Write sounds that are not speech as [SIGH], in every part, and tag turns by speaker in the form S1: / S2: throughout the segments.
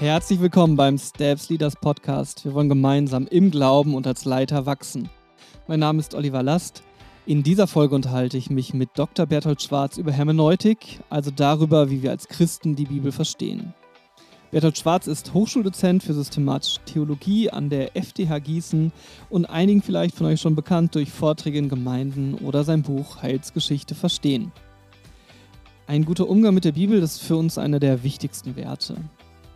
S1: Herzlich willkommen beim Steps Leaders Podcast. Wir wollen gemeinsam im Glauben und als Leiter wachsen. Mein Name ist Oliver Last. In dieser Folge unterhalte ich mich mit Dr. Berthold Schwarz über Hermeneutik, also darüber, wie wir als Christen die Bibel verstehen. Bertolt Schwarz ist Hochschuldozent für systematische Theologie an der FDH Gießen und einigen vielleicht von euch schon bekannt durch Vorträge in Gemeinden oder sein Buch Heilsgeschichte verstehen. Ein guter Umgang mit der Bibel ist für uns einer der wichtigsten Werte.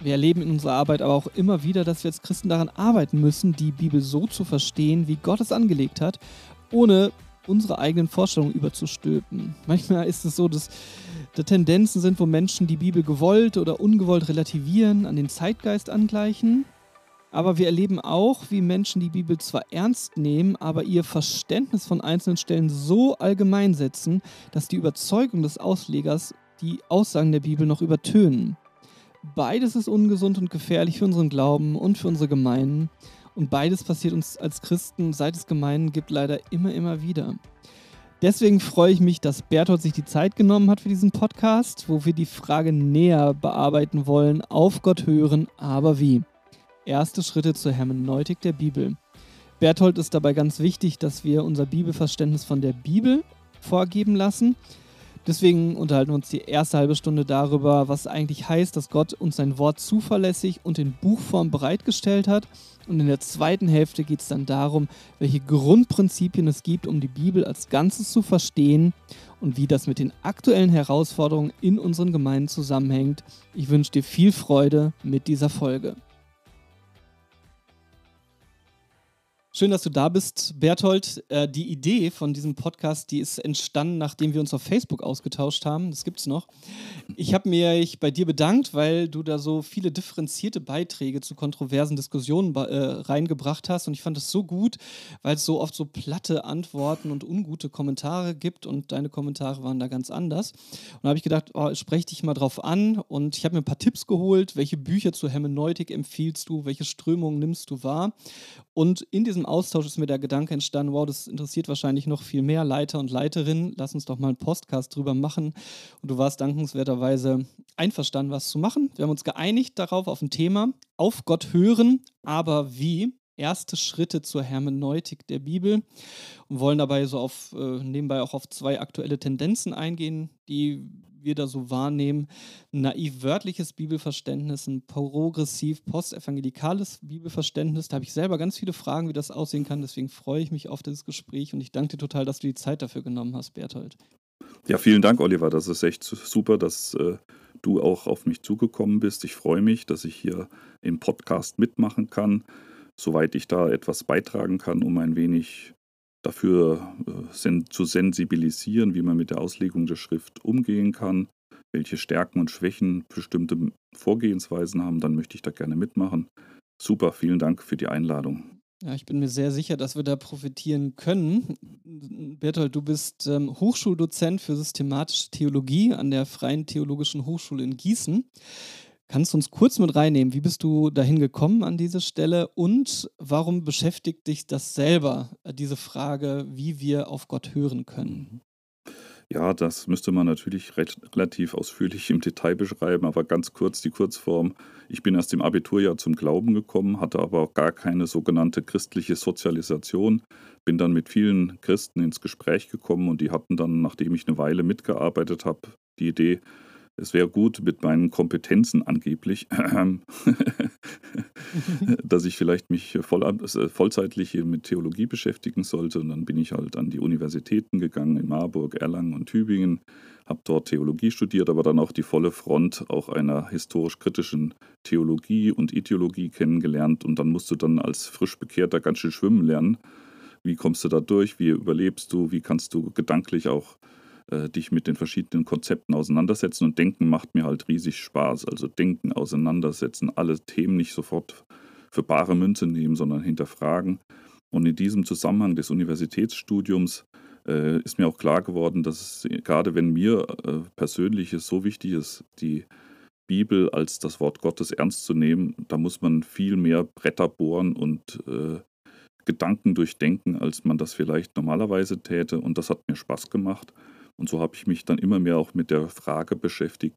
S1: Wir erleben in unserer Arbeit aber auch immer wieder, dass wir als Christen daran arbeiten müssen, die Bibel so zu verstehen, wie Gott es angelegt hat, ohne unsere eigenen Vorstellungen überzustülpen. [LAUGHS] Manchmal ist es so, dass da Tendenzen sind, wo Menschen die Bibel gewollt oder ungewollt relativieren, an den Zeitgeist angleichen. Aber wir erleben auch, wie Menschen die Bibel zwar ernst nehmen, aber ihr Verständnis von einzelnen Stellen so allgemein setzen, dass die Überzeugung des Auslegers die Aussagen der Bibel noch übertönen. Beides ist ungesund und gefährlich für unseren Glauben und für unsere Gemeinden. Und beides passiert uns als Christen, seit es Gemeinden gibt, leider immer, immer wieder. Deswegen freue ich mich, dass Berthold sich die Zeit genommen hat für diesen Podcast, wo wir die Frage näher bearbeiten wollen, auf Gott hören, aber wie. Erste Schritte zur Hermeneutik der Bibel. Berthold ist dabei ganz wichtig, dass wir unser Bibelverständnis von der Bibel vorgeben lassen Deswegen unterhalten wir uns die erste halbe Stunde darüber, was eigentlich heißt, dass Gott uns sein Wort zuverlässig und in Buchform bereitgestellt hat. Und in der zweiten Hälfte geht es dann darum, welche Grundprinzipien es gibt, um die Bibel als Ganzes zu verstehen und wie das mit den aktuellen Herausforderungen in unseren Gemeinden zusammenhängt. Ich wünsche dir viel Freude mit dieser Folge. Schön, dass du da bist, Berthold. Äh, die Idee von diesem Podcast, die ist entstanden, nachdem wir uns auf Facebook ausgetauscht haben. Das gibt es noch. Ich habe mich bei dir bedankt, weil du da so viele differenzierte Beiträge zu kontroversen Diskussionen äh, reingebracht hast. Und ich fand es so gut, weil es so oft so platte Antworten und ungute Kommentare gibt. Und deine Kommentare waren da ganz anders. Und da habe ich gedacht, oh, spreche dich mal drauf an. Und ich habe mir ein paar Tipps geholt. Welche Bücher zur Hermeneutik empfiehlst du? Welche Strömungen nimmst du wahr? Und in diesem Austausch ist mir der Gedanke entstanden, wow, das interessiert wahrscheinlich noch viel mehr Leiter und Leiterinnen. Lass uns doch mal einen Podcast drüber machen. Und du warst dankenswerterweise einverstanden, was zu machen. Wir haben uns geeinigt darauf auf ein Thema, auf Gott hören, aber wie? Erste Schritte zur Hermeneutik der Bibel und wollen dabei so auf äh, nebenbei auch auf zwei aktuelle Tendenzen eingehen, die wir da so wahrnehmen. Ein naiv-wörtliches Bibelverständnis, ein progressiv-postevangelikales Bibelverständnis. Da habe ich selber ganz viele Fragen, wie das aussehen kann. Deswegen freue ich mich auf dieses Gespräch und ich danke dir total, dass du die Zeit dafür genommen hast, Berthold.
S2: Ja, vielen Dank, Oliver. Das ist echt super, dass äh, du auch auf mich zugekommen bist. Ich freue mich, dass ich hier im Podcast mitmachen kann, soweit ich da etwas beitragen kann, um ein wenig dafür äh, zu sensibilisieren, wie man mit der Auslegung der Schrift umgehen kann, welche Stärken und Schwächen bestimmte Vorgehensweisen haben, dann möchte ich da gerne mitmachen. Super, vielen Dank für die Einladung.
S1: Ja, ich bin mir sehr sicher, dass wir da profitieren können. Bertolt, du bist ähm, Hochschuldozent für systematische Theologie an der Freien Theologischen Hochschule in Gießen. Kannst du uns kurz mit reinnehmen? Wie bist du dahin gekommen an diese Stelle und warum beschäftigt dich das selber, äh, diese Frage, wie wir auf Gott hören können?
S2: Ja, das müsste man natürlich relativ ausführlich im Detail beschreiben, aber ganz kurz die Kurzform. Ich bin erst im Abiturjahr zum Glauben gekommen, hatte aber auch gar keine sogenannte christliche Sozialisation, bin dann mit vielen Christen ins Gespräch gekommen und die hatten dann, nachdem ich eine Weile mitgearbeitet habe, die Idee, es wäre gut mit meinen Kompetenzen angeblich, [LAUGHS] dass ich vielleicht mich voll, äh, vollzeitlich mit Theologie beschäftigen sollte. Und dann bin ich halt an die Universitäten gegangen in Marburg, Erlangen und Tübingen, habe dort Theologie studiert, aber dann auch die volle Front auch einer historisch-kritischen Theologie und Ideologie kennengelernt. Und dann musst du dann als frisch Bekehrter ganz schön schwimmen lernen. Wie kommst du da durch? Wie überlebst du? Wie kannst du gedanklich auch äh, dich mit den verschiedenen Konzepten auseinandersetzen. Und Denken macht mir halt riesig Spaß. Also Denken, auseinandersetzen, alle Themen nicht sofort für bare Münze nehmen, sondern hinterfragen. Und in diesem Zusammenhang des Universitätsstudiums äh, ist mir auch klar geworden, dass es, gerade wenn mir äh, persönlich es so wichtig ist, die Bibel als das Wort Gottes ernst zu nehmen, da muss man viel mehr Bretter bohren und äh, Gedanken durchdenken, als man das vielleicht normalerweise täte. Und das hat mir Spaß gemacht. Und so habe ich mich dann immer mehr auch mit der Frage beschäftigt,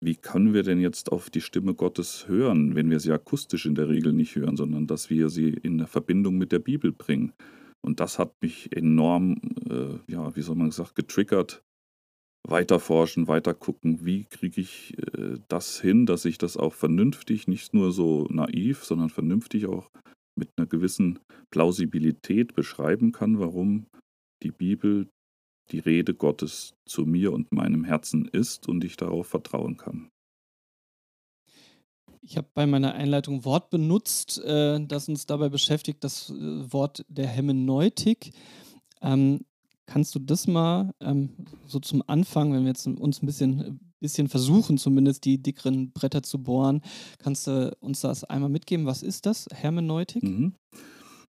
S2: wie können wir denn jetzt auf die Stimme Gottes hören, wenn wir sie akustisch in der Regel nicht hören, sondern dass wir sie in Verbindung mit der Bibel bringen. Und das hat mich enorm, äh, ja, wie soll man sagen, getriggert, weiterforschen, weitergucken, wie kriege ich äh, das hin, dass ich das auch vernünftig, nicht nur so naiv, sondern vernünftig auch mit einer gewissen Plausibilität beschreiben kann, warum die Bibel die Rede Gottes zu mir und meinem Herzen ist und ich darauf vertrauen kann.
S1: Ich habe bei meiner Einleitung Wort benutzt, äh, das uns dabei beschäftigt, das äh, Wort der Hermeneutik. Ähm, kannst du das mal ähm, so zum Anfang, wenn wir jetzt uns ein bisschen, bisschen versuchen, zumindest die dickeren Bretter zu bohren, kannst du uns das einmal mitgeben? Was ist das, Hermeneutik? Mhm.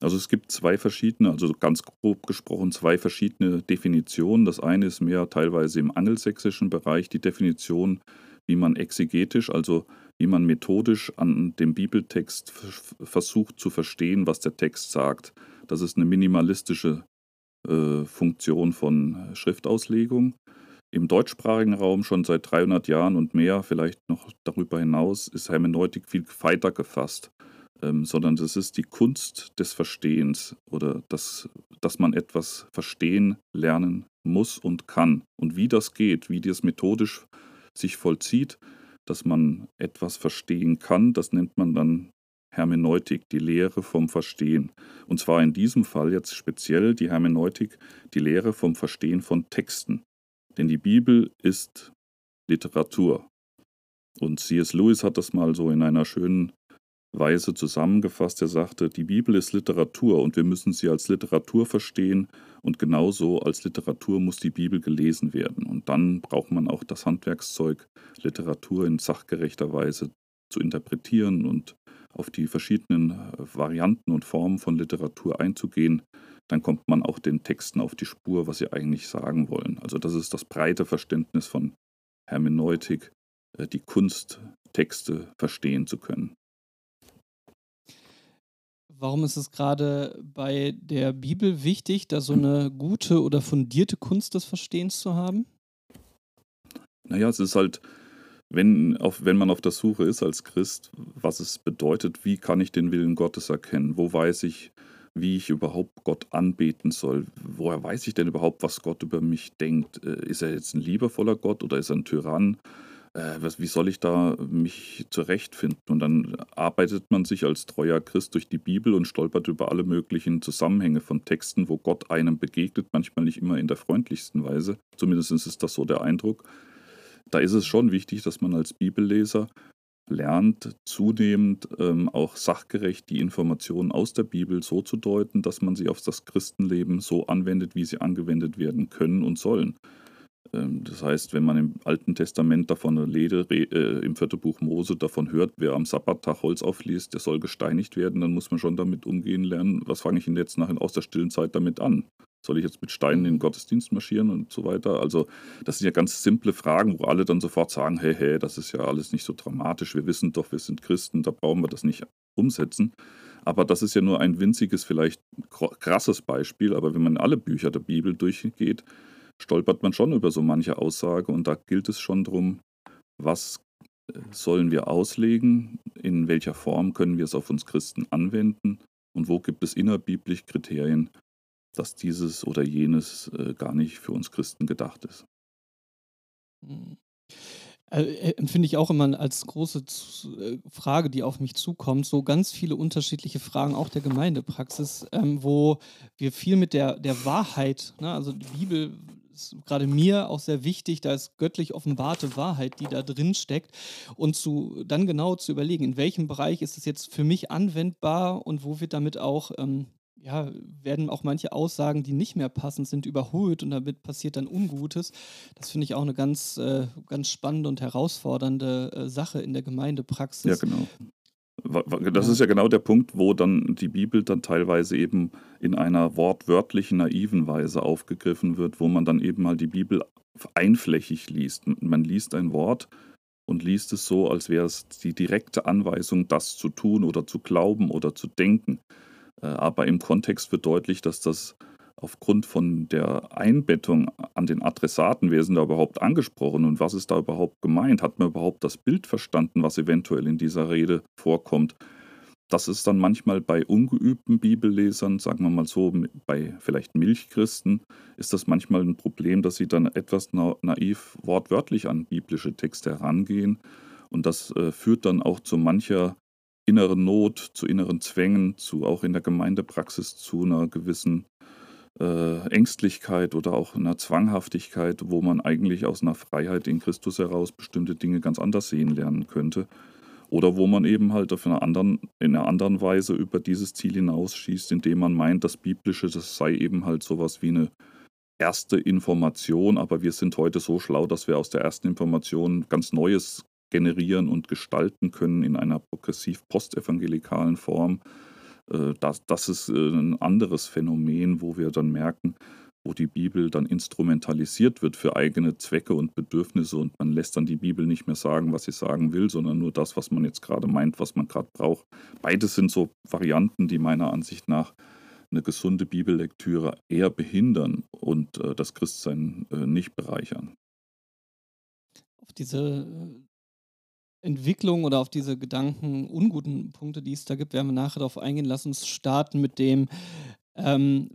S2: Also es gibt zwei verschiedene, also ganz grob gesprochen, zwei verschiedene Definitionen. Das eine ist mehr teilweise im angelsächsischen Bereich die Definition, wie man exegetisch, also wie man methodisch an dem Bibeltext versucht zu verstehen, was der Text sagt. Das ist eine minimalistische äh, Funktion von Schriftauslegung. Im deutschsprachigen Raum schon seit 300 Jahren und mehr, vielleicht noch darüber hinaus, ist Hermeneutik viel weiter gefasst ähm, sondern das ist die Kunst des Verstehens oder das, dass man etwas verstehen, lernen muss und kann. Und wie das geht, wie das methodisch sich vollzieht, dass man etwas verstehen kann, das nennt man dann Hermeneutik, die Lehre vom Verstehen. Und zwar in diesem Fall jetzt speziell die Hermeneutik, die Lehre vom Verstehen von Texten. Denn die Bibel ist Literatur. Und C.S. Lewis hat das mal so in einer schönen Weise zusammengefasst. Er sagte, die Bibel ist Literatur und wir müssen sie als Literatur verstehen und genauso als Literatur muss die Bibel gelesen werden. Und dann braucht man auch das Handwerkszeug, Literatur in sachgerechter Weise zu interpretieren und auf die verschiedenen äh, Varianten und Formen von Literatur einzugehen. Dann kommt man auch den Texten auf die Spur, was sie eigentlich sagen wollen. Also das ist das breite Verständnis von Hermeneutik, äh, die Kunst, Texte verstehen zu können.
S1: Warum ist es gerade bei der Bibel wichtig, da so eine gute oder fundierte Kunst des Verstehens zu haben?
S2: Naja, es ist halt, wenn, auf, wenn man auf der Suche ist als Christ, was es bedeutet, wie kann ich den Willen Gottes erkennen? Wo weiß ich, wie ich überhaupt Gott anbeten soll? Woher weiß ich denn überhaupt, was Gott über mich denkt? Äh, ist er jetzt ein liebevoller Gott oder ist er ein Tyrann? Äh, wie soll ich da mich zurechtfinden? Und dann arbeitet man sich als treuer Christ durch die Bibel und stolpert über alle möglichen Zusammenhänge von Texten, wo Gott einem begegnet, manchmal nicht immer in der freundlichsten Weise. Zumindest ist das so der Eindruck. Da ist es schon wichtig, dass man als Bibelleser lernt, zunehmend ähm, auch sachgerecht die Informationen aus der Bibel so zu deuten, dass man sie auf das Christenleben so anwendet, wie sie angewendet werden können und sollen. Ähm, das heißt, wenn man im Alten Testament davon Lede, äh, im vierten Buch Mose davon hört, wer am Sabbattag Holz aufliest, der soll gesteinigt werden, dann muss man schon damit umgehen lernen, was fange ich denn jetzt nach, aus der stillen Zeit damit an? Soll ich jetzt mit Steinen in den Gottesdienst marschieren und so weiter? Also, das sind ja ganz simple Fragen, wo alle dann sofort sagen: Hey, hey, das ist ja alles nicht so dramatisch. Wir wissen doch, wir sind Christen, da brauchen wir das nicht umsetzen. Aber das ist ja nur ein winziges, vielleicht krasses Beispiel. Aber wenn man alle Bücher der Bibel durchgeht, stolpert man schon über so manche Aussage und da gilt es schon darum, was äh, sollen wir auslegen, in welcher Form können wir es auf uns Christen anwenden und wo gibt es innerbiblisch Kriterien, dass dieses oder jenes äh, gar nicht für uns Christen gedacht ist.
S1: Äh, empfinde ich auch immer als große Frage, die auf mich zukommt. So ganz viele unterschiedliche Fragen, auch der Gemeindepraxis, ähm, wo wir viel mit der, der Wahrheit, ne, also die Bibel ist gerade mir auch sehr wichtig, da ist göttlich offenbarte Wahrheit, die da drin steckt. Und zu, dann genau zu überlegen, in welchem Bereich ist es jetzt für mich anwendbar und wo wird damit auch ähm, ja, werden auch manche Aussagen, die nicht mehr passend sind, überholt und damit passiert dann Ungutes. Das finde ich auch eine ganz, äh, ganz spannende und herausfordernde äh, Sache in der Gemeindepraxis.
S2: Ja, genau. Das ist ja genau der Punkt, wo dann die Bibel dann teilweise eben in einer wortwörtlichen, naiven Weise aufgegriffen wird, wo man dann eben mal die Bibel einflächig liest. Man liest ein Wort und liest es so, als wäre es die direkte Anweisung, das zu tun oder zu glauben oder zu denken. Äh, aber im Kontext wird deutlich, dass das aufgrund von der Einbettung an den Adressaten, wer ist denn da überhaupt angesprochen und was ist da überhaupt gemeint? Hat man überhaupt das Bild verstanden, was eventuell in dieser Rede vorkommt? Das ist dann manchmal bei ungeübten Bibellesern, sagen wir mal so, bei vielleicht Milchchristen, ist das manchmal ein Problem, dass sie dann etwas naiv wortwörtlich an biblische Texte herangehen. Und das äh, führt dann auch zu mancher inneren Not, zu inneren Zwängen, zu auch in der Gemeindepraxis zu einer gewissen äh, Ängstlichkeit oder auch einer Zwanghaftigkeit, wo man eigentlich aus einer Freiheit in Christus heraus bestimmte Dinge ganz anders sehen lernen könnte. Oder wo man eben halt auf einer anderen, in einer anderen Weise über dieses Ziel hinausschießt, indem man meint, das Biblische, das sei eben halt sowas wie eine erste Information, aber wir sind heute so schlau, dass wir aus der ersten Information ganz Neues generieren und gestalten können in einer progressiv postevangelikalen Form. Äh, das, das ist äh, ein anderes Phänomen, wo wir dann merken, wo die Bibel dann instrumentalisiert wird für eigene Zwecke und Bedürfnisse und man lässt dann die Bibel nicht mehr sagen, was sie sagen will, sondern nur das, was man jetzt gerade meint, was man gerade braucht. Beides sind so Varianten, die meiner Ansicht nach eine gesunde Bibellektüre eher behindern und äh, das Christsein äh, nicht bereichern.
S1: Auf diese Entwicklung oder auf diese Gedanken, unguten Punkte, die es da gibt, werden wir nachher darauf eingehen. Lass uns starten mit dem, ähm,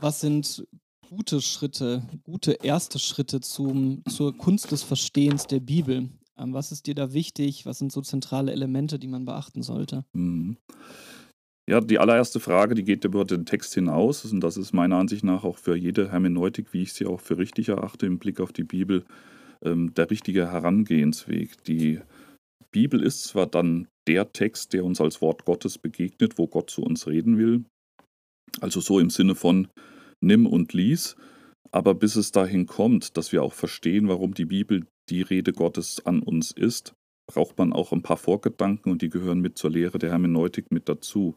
S1: was sind gute Schritte, gute erste Schritte zum, zur Kunst des Verstehens der Bibel? Ähm, was ist dir da wichtig? Was sind so zentrale Elemente, die man beachten sollte? Mhm.
S2: Ja, die allererste Frage, die geht über den Text hinaus. Und das ist meiner Ansicht nach auch für jede Hermeneutik, wie ich sie auch für richtig erachte im Blick auf die Bibel, ähm, der richtige Herangehensweg. Die Bibel ist zwar dann der Text, der uns als Wort Gottes begegnet, wo Gott zu uns reden will, also so im Sinne von nimm und lies, aber bis es dahin kommt, dass wir auch verstehen, warum die Bibel die Rede Gottes an uns ist, braucht man auch ein paar Vorgedanken und die gehören mit zur Lehre der Hermeneutik mit dazu.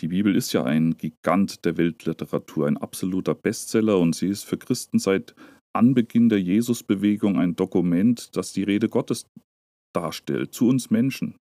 S2: Die Bibel ist ja ein Gigant der Weltliteratur, ein absoluter Bestseller und sie ist für Christen seit Anbeginn der Jesusbewegung ein Dokument, das die Rede Gottes darstellt, zu uns Menschen.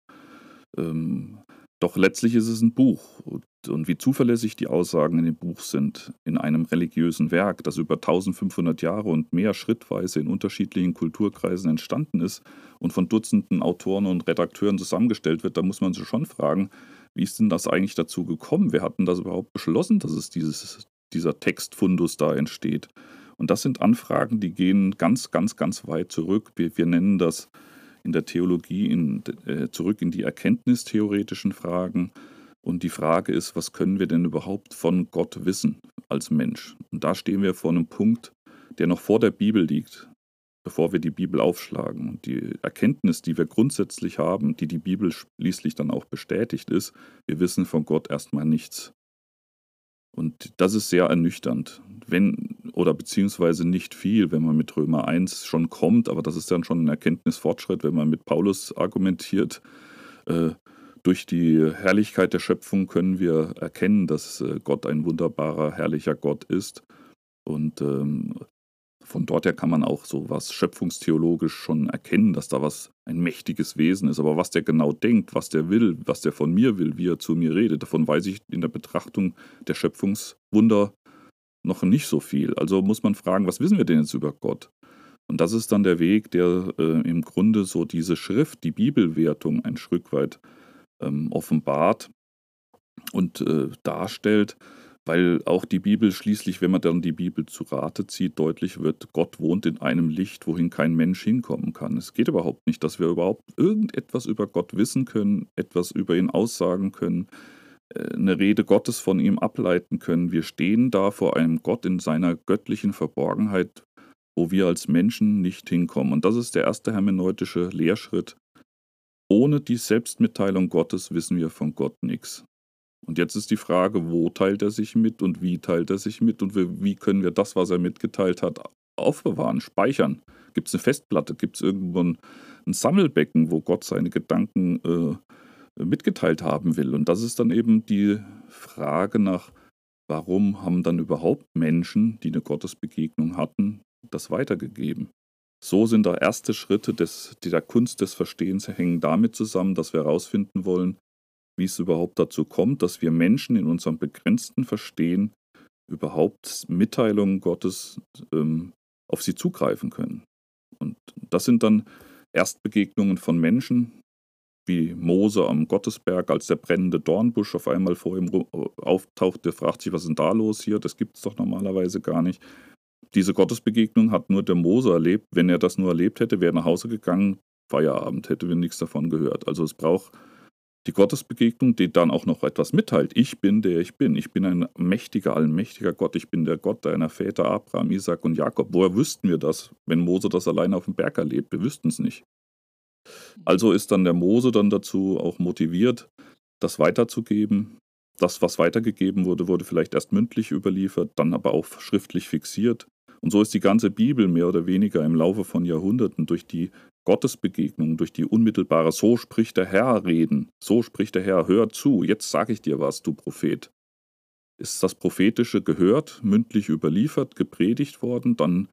S2: Ähm, doch letztlich ist es ein Buch. Und wie zuverlässig die Aussagen in dem Buch sind, in einem religiösen Werk, das über 1500 Jahre und mehr schrittweise in unterschiedlichen Kulturkreisen entstanden ist und von Dutzenden Autoren und Redakteuren zusammengestellt wird, da muss man sich schon fragen, wie ist denn das eigentlich dazu gekommen? Wer hat denn das überhaupt beschlossen, dass es dieses, dieser Textfundus da entsteht? Und das sind Anfragen, die gehen ganz, ganz, ganz weit zurück. Wir, wir nennen das in der Theologie in, äh, zurück in die erkenntnistheoretischen Fragen. Und die Frage ist, was können wir denn überhaupt von Gott wissen als Mensch? Und da stehen wir vor einem Punkt, der noch vor der Bibel liegt, bevor wir die Bibel aufschlagen. Und die Erkenntnis, die wir grundsätzlich haben, die die Bibel schließlich dann auch bestätigt ist, wir wissen von Gott erstmal nichts. Und das ist sehr ernüchternd. Wenn, oder beziehungsweise nicht viel, wenn man mit Römer 1 schon kommt, aber das ist dann schon ein Erkenntnisfortschritt, wenn man mit Paulus argumentiert. Äh, durch die Herrlichkeit der Schöpfung können wir erkennen, dass äh, Gott ein wunderbarer, herrlicher Gott ist. Und ähm, von dort her kann man auch so was schöpfungstheologisch schon erkennen, dass da was ein mächtiges Wesen ist. Aber was der genau denkt, was der will, was der von mir will, wie er zu mir redet, davon weiß ich in der Betrachtung der Schöpfungswunder noch nicht so viel. Also muss man fragen, was wissen wir denn jetzt über Gott? Und das ist dann der Weg, der äh, im Grunde so diese Schrift, die Bibelwertung ein Stück weit ähm, offenbart und äh, darstellt weil auch die Bibel schließlich, wenn man dann die Bibel zu Rate zieht, deutlich wird, Gott wohnt in einem Licht, wohin kein Mensch hinkommen kann. Es geht überhaupt nicht, dass wir überhaupt irgendetwas über Gott wissen können, etwas über ihn aussagen können, eine Rede Gottes von ihm ableiten können. Wir stehen da vor einem Gott in seiner göttlichen Verborgenheit, wo wir als Menschen nicht hinkommen. Und das ist der erste hermeneutische Lehrschritt. Ohne die Selbstmitteilung Gottes wissen wir von Gott nichts. Und jetzt ist die Frage, wo teilt er sich mit und wie teilt er sich mit und wie können wir das, was er mitgeteilt hat, aufbewahren, speichern? Gibt es eine Festplatte? Gibt es irgendwo ein, ein, Sammelbecken, wo Gott seine Gedanken äh, mitgeteilt haben will? Und das ist dann eben die Frage nach, warum haben dann überhaupt Menschen, die eine Gottesbegegnung hatten, das weitergegeben? So sind da erste Schritte des, der Kunst des Verstehens hängen damit zusammen, dass wir herausfinden wollen, wie es überhaupt dazu kommt, dass wir Menschen in unserem begrenzten Verstehen überhaupt Mitteilungen Gottes ähm, auf sie zugreifen können. Und das sind dann Erstbegegnungen von Menschen, wie Mose am Gottesberg, als der brennende Dornbusch auf einmal vor ihm auftaucht, der fragt sich, was ist denn da los hier? Das gibt es doch normalerweise gar nicht. Diese Gottesbegegnung hat nur der Mose erlebt. Wenn er das nur erlebt hätte, wäre er nach Hause gegangen, Feierabend, hätte wir nichts davon gehört. Also es braucht die Gottesbegegnung, die dann auch noch etwas mitteilt. Ich bin der ich bin. Ich bin ein mächtiger, allmächtiger Gott. Ich bin der Gott deiner Väter Abraham, Isaac und Jakob. Woher wüssten wir das, wenn Mose das alleine auf dem Berg erlebt? Wir wüssten es nicht. Also ist dann der Mose dann dazu auch motiviert, das weiterzugeben. Das, was weitergegeben wurde, wurde vielleicht erst mündlich überliefert, dann aber auch schriftlich fixiert. Und so ist die ganze Bibel mehr oder weniger im Laufe von Jahrhunderten durch die Gottesbegegnung, durch die unmittelbare So spricht der Herr reden, so spricht der Herr, hör zu, jetzt sage ich dir was, du Prophet. Ist das Prophetische gehört, mündlich überliefert, gepredigt worden, dann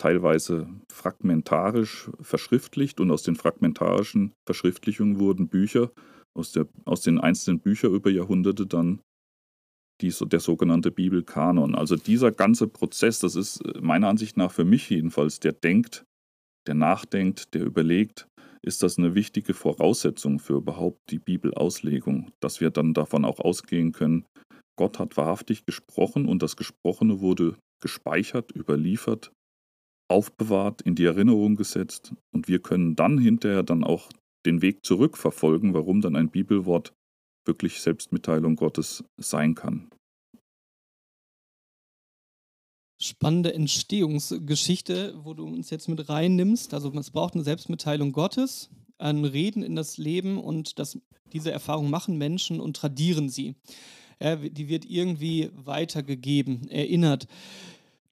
S2: teilweise fragmentarisch verschriftlicht und aus den fragmentarischen Verschriftlichungen wurden Bücher, aus, der, aus den einzelnen Büchern über Jahrhunderte dann die, der sogenannte Bibelkanon. Also dieser ganze Prozess, das ist meiner Ansicht nach für mich jedenfalls, der denkt der nachdenkt, der überlegt, ist das eine wichtige Voraussetzung für überhaupt die Bibelauslegung, dass wir dann davon auch ausgehen können, Gott hat wahrhaftig gesprochen und das Gesprochene wurde gespeichert, überliefert, aufbewahrt, in die Erinnerung gesetzt und wir können dann hinterher dann auch den Weg zurückverfolgen, warum dann ein Bibelwort wirklich Selbstmitteilung Gottes sein kann
S1: spannende Entstehungsgeschichte, wo du uns jetzt mit reinnimmst. Also es braucht eine Selbstmitteilung Gottes, ein Reden in das Leben und das, diese Erfahrung machen Menschen und tradieren sie. Ja, die wird irgendwie weitergegeben, erinnert.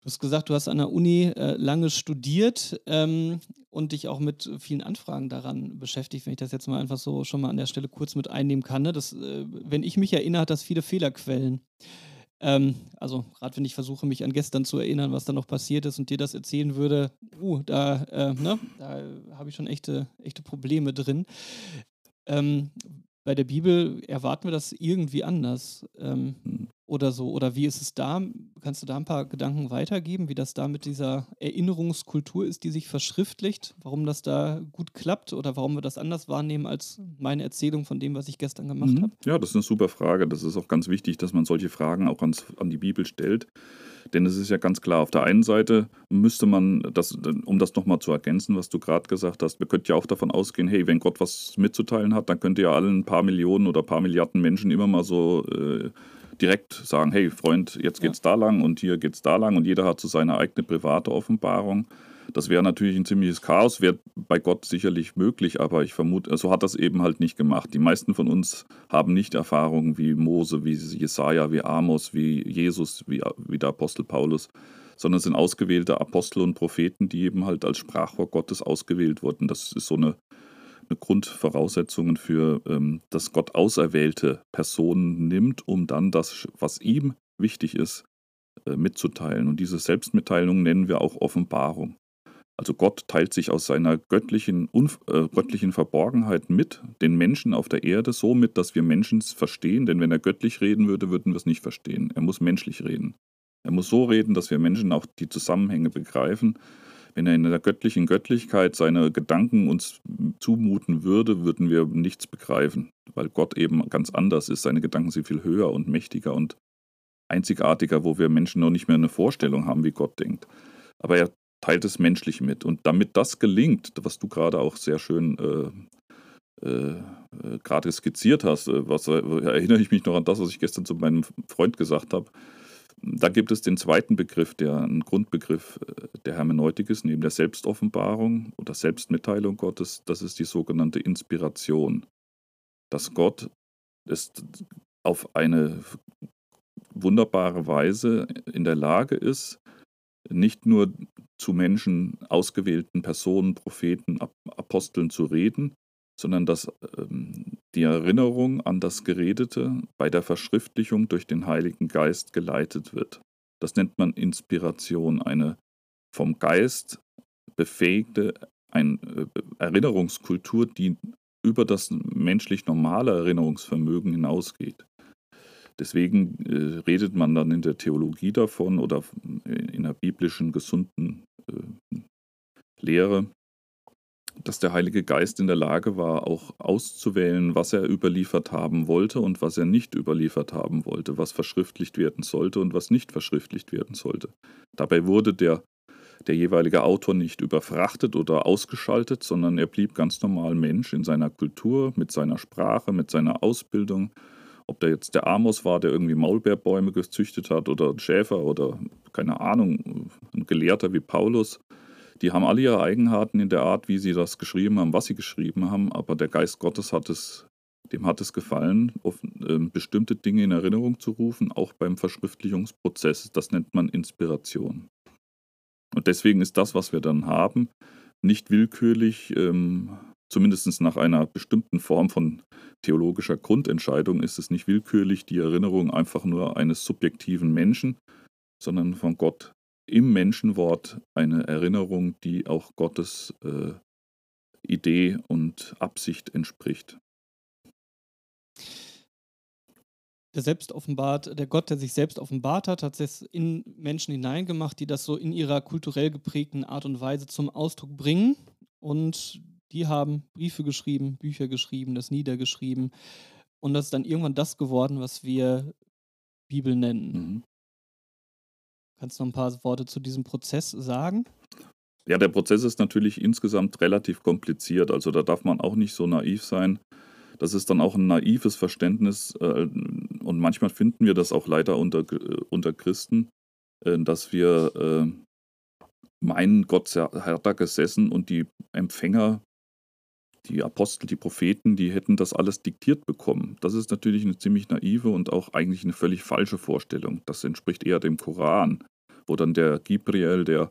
S1: Du hast gesagt, du hast an der Uni äh, lange studiert ähm, und dich auch mit vielen Anfragen daran beschäftigt, wenn ich das jetzt mal einfach so schon mal an der Stelle kurz mit einnehmen kann. Ne? Das, äh, wenn ich mich erinnere, hat das viele Fehlerquellen. Ähm, also gerade wenn ich versuche, mich an gestern zu erinnern, was da noch passiert ist und dir das erzählen würde, uh, da, äh, ne, da habe ich schon echte, echte Probleme drin. Ähm, bei der Bibel erwarten wir das irgendwie anders ähm, hm. oder so. Oder wie ist es da? Kannst du da ein paar Gedanken weitergeben, wie das da mit dieser Erinnerungskultur ist, die sich verschriftlicht? Warum das da gut klappt oder warum wir das anders wahrnehmen als meine Erzählung von dem, was ich gestern gemacht mhm. habe?
S2: Ja, das ist eine super Frage. Das ist auch ganz wichtig, dass man solche Fragen auch ans, an die Bibel stellt. Denn es ist ja ganz klar, auf der einen Seite müsste man, das, um das nochmal zu ergänzen, was du gerade gesagt hast, wir könnten ja auch davon ausgehen, hey, wenn Gott was mitzuteilen hat, dann könnte ja allen ein paar Millionen oder ein paar Milliarden Menschen immer mal so äh, direkt sagen, hey Freund, jetzt geht's ja. da lang und hier geht's da lang und jeder hat so seine eigene private Offenbarung. Das wäre natürlich ein ziemliches Chaos, wäre bei Gott sicherlich möglich, aber ich vermute, so hat das eben halt nicht gemacht. Die meisten von uns haben nicht Erfahrungen wie Mose, wie Jesaja, wie Amos, wie Jesus, wie, wie der Apostel Paulus, sondern sind ausgewählte Apostel und Propheten, die eben halt als Sprachrohr Gottes ausgewählt wurden. Das ist so eine, eine Grundvoraussetzung für, ähm, dass Gott auserwählte Personen nimmt, um dann das, was ihm wichtig ist, äh, mitzuteilen. Und diese Selbstmitteilung nennen wir auch Offenbarung. Also Gott teilt sich aus seiner göttlichen, äh, göttlichen Verborgenheit mit den Menschen auf der Erde so mit, dass wir Menschen es verstehen. Denn wenn er göttlich reden würde, würden wir es nicht verstehen. Er muss menschlich reden. Er muss so reden, dass wir Menschen auch die Zusammenhänge begreifen. Wenn er in der göttlichen Göttlichkeit seine Gedanken uns zumuten würde, würden wir nichts begreifen, weil Gott eben ganz anders ist. Seine Gedanken sind viel höher und mächtiger und einzigartiger, wo wir Menschen noch nicht mehr eine Vorstellung haben, wie Gott denkt. Aber er teilt es menschlich mit. Und damit das gelingt, was du gerade auch sehr schön äh, äh, äh gerade skizziert hast, äh, was, äh, erinnere ich mich noch an das, was ich gestern zu meinem Freund gesagt habe. Da gibt es den zweiten Begriff, der ein Grundbegriff der Hermeneutik ist, neben der Selbstoffenbarung oder Selbstmitteilung Gottes, das ist die sogenannte Inspiration. Dass Gott es auf eine wunderbare Weise in der Lage ist, nicht nur zu Menschen, ausgewählten Personen, Propheten, Aposteln zu reden, sondern dass ähm, die Erinnerung an das Geredete bei der Verschriftlichung durch den Heiligen Geist geleitet wird. Das nennt man Inspiration, eine vom Geist befähigte eine äh, Erinnerungskultur, die über das menschlich normale Erinnerungsvermögen hinausgeht. Deswegen äh, redet man dann in der Theologie davon oder in der biblischen gesunden äh, Lehre, dass der Heilige Geist in der Lage war, auch auszuwählen, was er überliefert haben wollte und was er nicht überliefert haben wollte, was verschriftlicht werden sollte und was nicht verschriftlicht werden sollte. Dabei wurde der, der jeweilige Autor nicht überfrachtet oder ausgeschaltet, sondern er blieb ganz normal Mensch in seiner Kultur, mit seiner Sprache, mit seiner Ausbildung. Ob der jetzt der Amos war, der irgendwie Maulbeerbäume gezüchtet hat oder ein Schäfer oder keine Ahnung, ein Gelehrter wie Paulus die haben alle ihre Eigenheiten in der Art, wie sie das geschrieben haben, was sie geschrieben haben, aber der Geist Gottes hat es, dem hat es gefallen, auf, äh, bestimmte Dinge in Erinnerung zu rufen, auch beim Verschriftlichungsprozess. Das nennt man Inspiration. Und deswegen ist das, was wir dann haben, nicht willkürlich, ähm, zumindest nach einer bestimmten Form von theologischer Grundentscheidung, ist es nicht willkürlich die Erinnerung einfach nur eines subjektiven Menschen, sondern von Gott im Menschenwort eine Erinnerung, die auch Gottes äh, Idee und Absicht entspricht.
S1: Der selbst offenbart, der Gott, der sich selbst offenbart hat, hat es in Menschen hineingemacht, die das so in ihrer kulturell geprägten Art und Weise zum Ausdruck bringen. Und die haben Briefe geschrieben, Bücher geschrieben, das niedergeschrieben. Und das ist dann irgendwann das geworden, was wir Bibel nennen. Mhm. Kannst du noch ein paar Worte zu diesem Prozess sagen?
S2: Ja, der Prozess ist natürlich insgesamt relativ kompliziert. Also da darf man auch nicht so naiv sein. Das ist dann auch ein naives Verständnis äh, und manchmal finden wir das auch leider unter, äh, unter Christen, äh, dass wir meinen, Gott hat da gesessen und die Empfänger, die Apostel, die Propheten, die hätten das alles diktiert bekommen. Das ist natürlich eine ziemlich naive und auch eigentlich eine völlig falsche Vorstellung. Das entspricht eher dem Koran wo dann der Gibriel, der,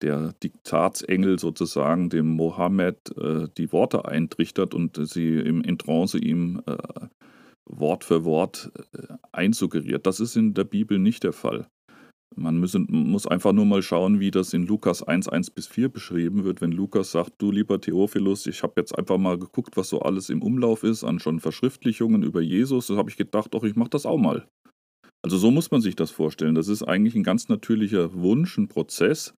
S2: der Diktatsengel sozusagen, dem Mohammed äh, die Worte eintrichtert und sie im, in Trance ihm äh, Wort für Wort äh, einsuggeriert. Das ist in der Bibel nicht der Fall. Man müssen, muss einfach nur mal schauen, wie das in Lukas 1, 1 bis 4 beschrieben wird. Wenn Lukas sagt, du lieber Theophilus, ich habe jetzt einfach mal geguckt, was so alles im Umlauf ist an schon Verschriftlichungen über Jesus, da habe ich gedacht, doch, ich mache das auch mal. Also so muss man sich das vorstellen. Das ist eigentlich ein ganz natürlicher Wunsch, ein Prozess.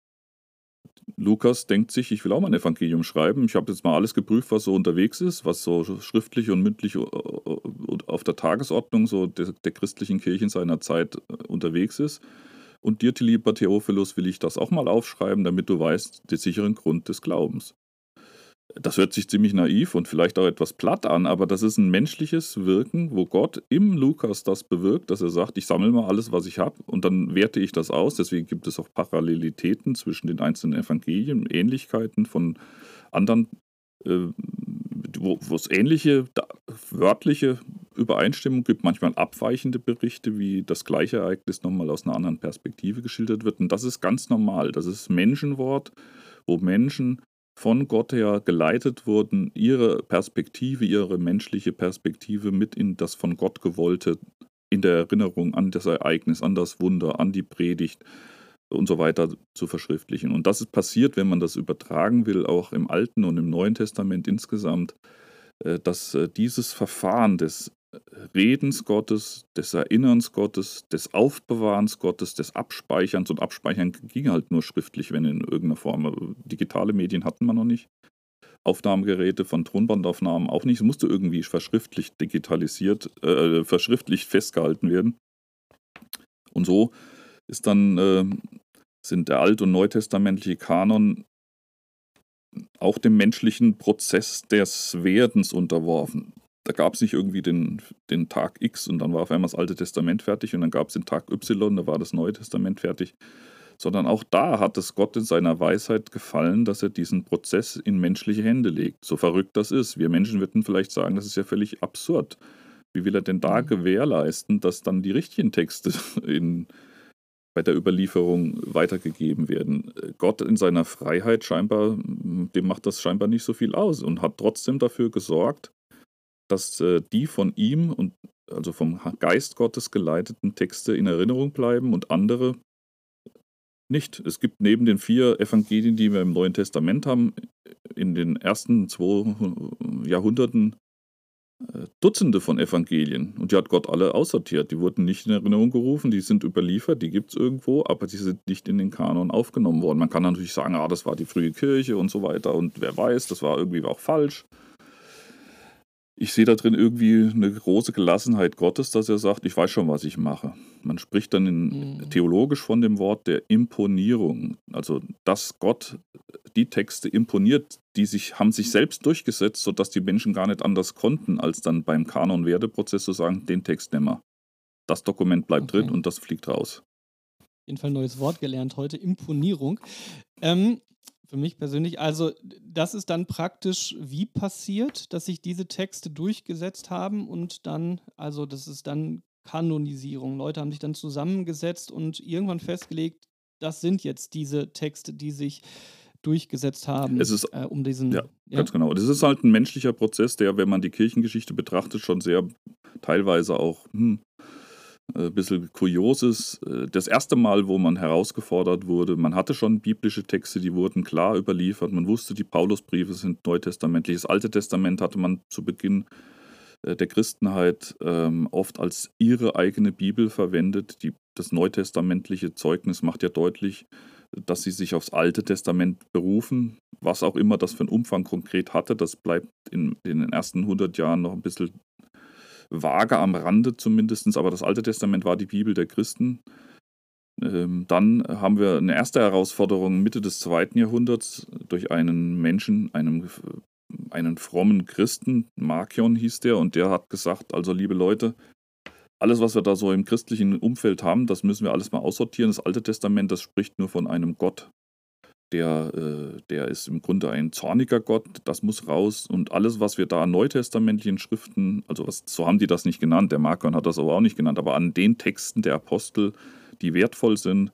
S2: Lukas denkt sich, ich will auch mal ein Evangelium schreiben. Ich habe jetzt mal alles geprüft, was so unterwegs ist, was so schriftlich und mündlich äh, auf der Tagesordnung so der, der christlichen Kirche in seiner Zeit äh, unterwegs ist. Und dir, lieber Theophilus, will ich das auch mal aufschreiben, damit du weißt, den sicheren Grund des Glaubens. Das hört sich ziemlich naiv und vielleicht auch etwas platt an, aber das ist ein menschliches Wirken, wo Gott im Lukas das bewirkt, dass er sagt, ich sammle mal alles, was ich habe und dann werte ich das aus. Deswegen gibt es auch Parallelitäten zwischen den einzelnen Evangelien, Ähnlichkeiten von anderen, äh, wo es ähnliche wörtliche Übereinstimmung gibt, manchmal abweichende Berichte, wie das gleiche Ereignis nochmal aus einer anderen Perspektive geschildert wird. Und das ist ganz normal. Das ist Menschenwort, wo Menschen von Gott her geleitet wurden, ihre Perspektive, ihre menschliche Perspektive mit in das von Gott gewollte, in der Erinnerung an das Ereignis, an das Wunder, an die Predigt und so weiter zu verschriftlichen. Und das ist passiert, wenn man das übertragen will, auch im Alten und im Neuen Testament insgesamt, äh, dass äh, dieses Verfahren des Redens Gottes, des Erinnerns Gottes, des Aufbewahrens Gottes, des Abspeicherns. Und Abspeichern ging halt nur schriftlich, wenn in irgendeiner Form. Digitale Medien hatten wir noch nicht. Aufnahmegeräte von Tonbandaufnahmen auch nicht. Es musste irgendwie verschriftlicht digitalisiert, äh, verschriftlicht festgehalten werden. Und so ist dann, äh, sind der alt- und neutestamentliche Kanon auch dem menschlichen Prozess des Werdens unterworfen da gab es nicht irgendwie den, den Tag X und dann war auf einmal das Alte Testament fertig und dann gab es den Tag Y, da war das Neue Testament fertig, sondern auch da hat es Gott in seiner Weisheit gefallen, dass er diesen Prozess in menschliche Hände legt. So verrückt das ist. Wir Menschen würden vielleicht sagen, das ist ja völlig absurd. Wie will er denn da mhm. gewährleisten, dass dann die richtigen Texte [LAUGHS] in, bei der Überlieferung weitergegeben werden? Gott in seiner Freiheit scheinbar, dem macht das scheinbar nicht so viel aus und hat trotzdem dafür gesorgt, dass äh, die von ihm und also vom Geist Gottes geleiteten Texte in Erinnerung bleiben und andere nicht. Es gibt neben den vier Evangelien, die wir im Neuen Testament haben, in den ersten zwei Jahrhunderten Dutzende von Evangelien und die hat Gott alle aussortiert. Die wurden nicht in Erinnerung gerufen, die sind überliefert, die gibt es irgendwo, aber die sind nicht in den Kanon aufgenommen worden. Man kann natürlich sagen, ah, das war die frühe Kirche und so weiter und wer weiß, das war irgendwie auch falsch ich sehe da drin irgendwie eine große Gelassenheit Gottes, dass er sagt, ich weiß schon, was ich mache. Man spricht dann in, mhm. theologisch von dem Wort der Imponierung. Also, dass Gott die Texte imponiert, die sich, haben sich selbst durchgesetzt, sodass die Menschen gar nicht anders konnten, als dann beim Kanon-Werdeprozess zu sagen, den Text nehmen wir. Das Dokument bleibt okay. drin und das fliegt raus.
S1: Auf jeden Fall ein neues Wort gelernt heute, Imponierung. Ähm, für mich persönlich, also das ist dann praktisch wie passiert, dass sich diese Texte durchgesetzt haben und dann, also das ist dann Kanonisierung. Leute haben sich dann zusammengesetzt und irgendwann festgelegt, das sind jetzt diese Texte, die sich durchgesetzt haben,
S2: es ist, äh, um diesen. Ja, ja, ganz genau. Das ist halt ein menschlicher Prozess, der, wenn man die Kirchengeschichte betrachtet, schon sehr teilweise auch hm, ein äh, bisschen Kurioses. Äh, das erste Mal, wo man herausgefordert wurde, man hatte schon biblische Texte, die wurden klar überliefert. Man wusste, die Paulusbriefe sind neutestamentlich. Das Alte Testament hatte man zu Beginn äh, der Christenheit ähm, oft als ihre eigene Bibel verwendet. Die, das neutestamentliche Zeugnis macht ja deutlich, dass sie sich aufs Alte Testament berufen. Was auch immer das für einen Umfang konkret hatte, das bleibt in, in den ersten 100 Jahren noch ein bisschen vage am Rande zumindest, aber das Alte Testament war die Bibel der Christen. Ähm, dann haben wir eine erste Herausforderung Mitte des zweiten Jahrhunderts durch einen Menschen, einen, einen frommen Christen, Markion hieß der, und der hat gesagt, also liebe Leute, alles, was wir da so im christlichen Umfeld haben, das müssen wir alles mal aussortieren. Das Alte Testament, das spricht nur von einem Gott, der, äh, der ist im Grunde ein zorniger Gott, das muss raus. Und alles, was wir da an neutestamentlichen Schriften, also was, so haben die das nicht genannt, der Markon hat das aber auch nicht genannt, aber an den Texten der Apostel, die wertvoll sind,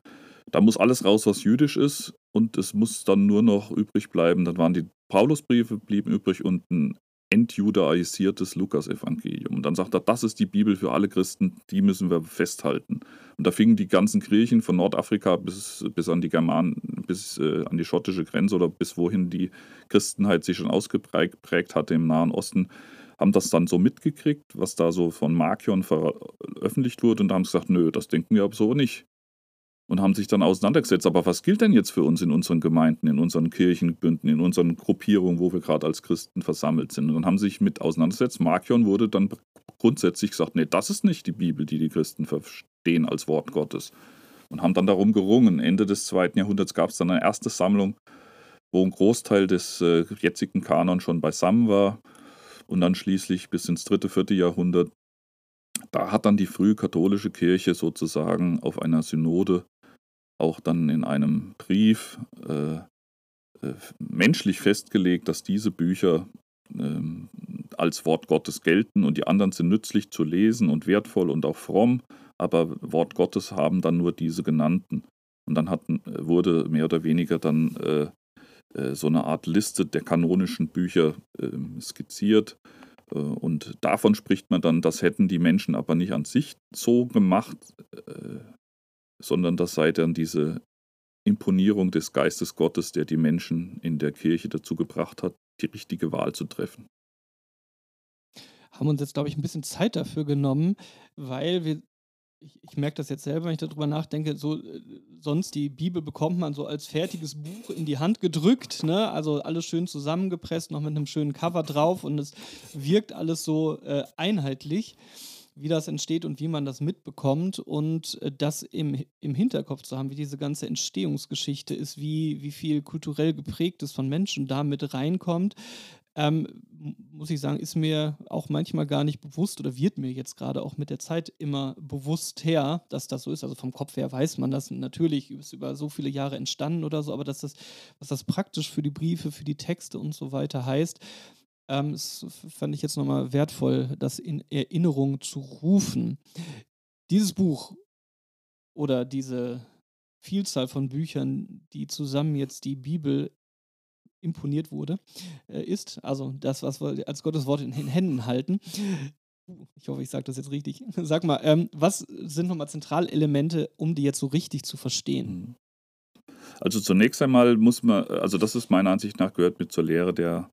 S2: da muss alles raus, was jüdisch ist. Und es muss dann nur noch übrig bleiben. Dann waren die Paulusbriefe blieben übrig und ein entjudaisiertes Lukas-Evangelium. Und dann sagt er, das ist die Bibel für alle Christen, die müssen wir festhalten. Und da fingen die ganzen Griechen von Nordafrika bis, bis an die Germanen, bis äh, an die schottische Grenze oder bis wohin die Christenheit sich schon ausgeprägt hatte im Nahen Osten, haben das dann so mitgekriegt, was da so von Markion veröffentlicht wurde und haben gesagt, nö, das denken wir aber so nicht und haben sich dann auseinandergesetzt. Aber was gilt denn jetzt für uns in unseren Gemeinden, in unseren Kirchenbünden, in unseren Gruppierungen, wo wir gerade als Christen versammelt sind? Und dann haben sich mit auseinandergesetzt. Markion wurde dann grundsätzlich gesagt, nee, das ist nicht die Bibel, die die Christen verstehen als Wort Gottes. Und haben dann darum gerungen. Ende des zweiten Jahrhunderts gab es dann eine erste Sammlung, wo ein Großteil des äh, jetzigen Kanon schon beisammen war. Und dann schließlich bis ins dritte, vierte Jahrhundert da hat dann die frühe katholische Kirche sozusagen auf einer Synode auch dann in einem Brief äh, äh, menschlich festgelegt, dass diese Bücher äh, als Wort Gottes gelten und die anderen sind nützlich zu lesen und wertvoll und auch fromm, aber Wort Gottes haben dann nur diese genannten. Und dann hatten, wurde mehr oder weniger dann äh, äh so eine Art Liste der kanonischen Bücher ähm, skizziert. Äh, und davon spricht man dann, das hätten die Menschen aber nicht an sich so gemacht, sondern das sei dann diese Imponierung des Geistes Gottes, der die Menschen in der Kirche dazu gebracht hat, die richtige Wahl zu treffen.
S1: Haben uns jetzt, glaube ich, ein bisschen Zeit dafür genommen, weil wir, ich, ich merke das jetzt selber, wenn ich darüber nachdenke, so äh, sonst die Bibel bekommt man so als fertiges Buch in die Hand gedrückt, ne? also alles schön zusammengepresst, noch mit einem schönen Cover drauf und es wirkt alles so äh, einheitlich wie das entsteht und wie man das mitbekommt und äh, das im, im Hinterkopf zu haben, wie diese ganze Entstehungsgeschichte ist, wie, wie viel kulturell geprägtes von Menschen da mit reinkommt. Ähm, muss ich sagen, ist mir auch manchmal gar nicht bewusst oder wird mir jetzt gerade auch mit der Zeit immer bewusst her, dass das so ist. Also vom Kopf her weiß man das natürlich, ist über so viele Jahre entstanden oder so, aber dass das, was das praktisch für die Briefe, für die Texte und so weiter heißt, ähm, das fand ich jetzt nochmal wertvoll, das in Erinnerung zu rufen. Dieses Buch oder diese Vielzahl von Büchern, die zusammen jetzt die Bibel imponiert wurde, äh, ist, also das, was wir als Gottes Wort in den Händen halten. Ich hoffe, ich sage das jetzt richtig. [LAUGHS] Sag mal, ähm, was sind nochmal Zentralelemente, um die jetzt so richtig zu verstehen?
S2: Mhm. Also zunächst einmal muss man, also das ist meiner Ansicht nach gehört mit zur Lehre der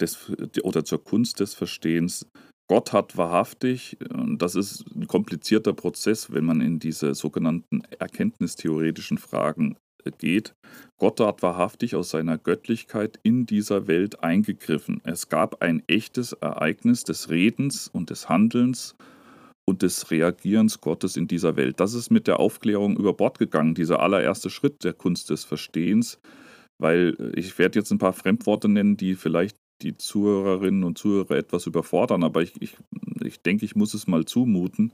S2: des, oder zur Kunst des Verstehens, Gott hat wahrhaftig, das ist ein komplizierter Prozess, wenn man in diese sogenannten erkenntnistheoretischen Fragen äh, geht, Gott hat wahrhaftig aus seiner Göttlichkeit in dieser Welt eingegriffen. Es gab ein echtes Ereignis des Redens und des Handelns und des Reagierens Gottes in dieser Welt. Das ist mit der Aufklärung über Bord gegangen, dieser allererste Schritt der Kunst des Verstehens, weil äh, ich werde jetzt ein paar Fremdworte nennen, die vielleicht die Zuhörerinnen und Zuhörer etwas überfordern, aber ich, ich, ich denke, ich muss es mal zumuten.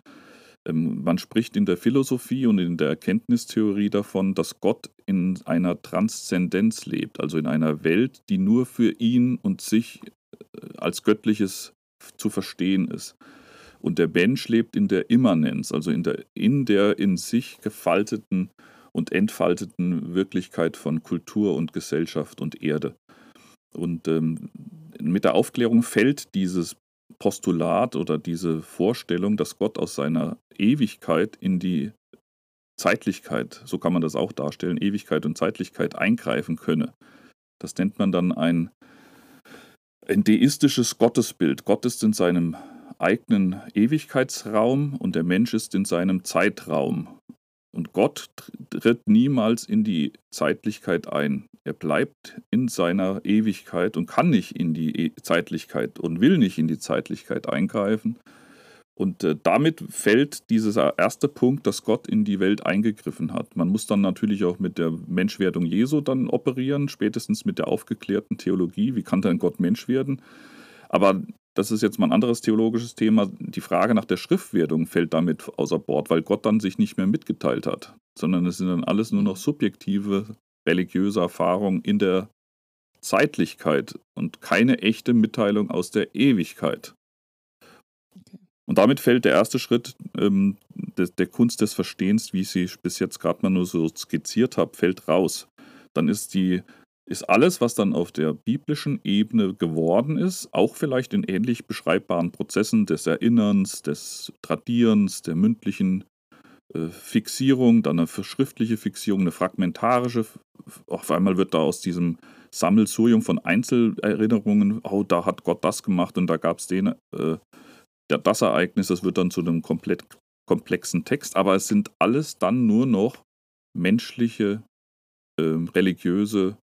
S2: Ähm, man spricht in der Philosophie und in der Erkenntnistheorie davon, dass Gott in einer Transzendenz lebt, also in einer Welt, die nur für ihn und sich äh, als Göttliches zu verstehen ist. Und der Mensch lebt in der Immanenz, also in der in, der in sich gefalteten und entfalteten Wirklichkeit von Kultur und Gesellschaft und Erde. Und ähm, mit der Aufklärung fällt dieses Postulat oder diese Vorstellung, dass Gott aus seiner Ewigkeit in die Zeitlichkeit, so kann man das auch darstellen, Ewigkeit und Zeitlichkeit eingreifen könne. Das nennt man dann ein, ein deistisches Gottesbild. Gott ist in seinem eigenen Ewigkeitsraum und der Mensch ist in seinem Zeitraum. Und Gott tritt niemals in die Zeitlichkeit ein. Er bleibt in seiner Ewigkeit und kann nicht in die e Zeitlichkeit und will nicht in die Zeitlichkeit eingreifen. Und äh, damit fällt dieser erste Punkt, dass Gott in die Welt eingegriffen hat. Man muss dann natürlich auch mit der Menschwerdung Jesu dann operieren, spätestens mit der aufgeklärten Theologie. Wie kann denn Gott Mensch werden? Aber das ist jetzt mal ein anderes theologisches Thema. Die Frage nach der Schriftwerdung fällt damit außer Bord, weil Gott dann sich nicht mehr mitgeteilt hat, sondern es sind dann alles nur noch subjektive religiöse Erfahrungen in der Zeitlichkeit und keine echte Mitteilung aus der Ewigkeit. Und damit fällt der erste Schritt ähm, der, der Kunst des Verstehens, wie ich sie bis jetzt gerade mal nur so skizziert habe, fällt raus. Dann ist die ist alles, was dann auf der biblischen Ebene geworden ist, auch vielleicht in ähnlich beschreibbaren Prozessen des Erinnerns, des Tradierens, der mündlichen äh, Fixierung, dann eine schriftliche Fixierung, eine fragmentarische. Auf einmal wird da aus diesem Sammelsurium von Einzelerinnerungen, oh, da hat Gott das gemacht und da gab es den, äh, das Ereignis, das wird dann zu einem komplett komplexen Text, aber es sind alles dann nur noch menschliche, äh, religiöse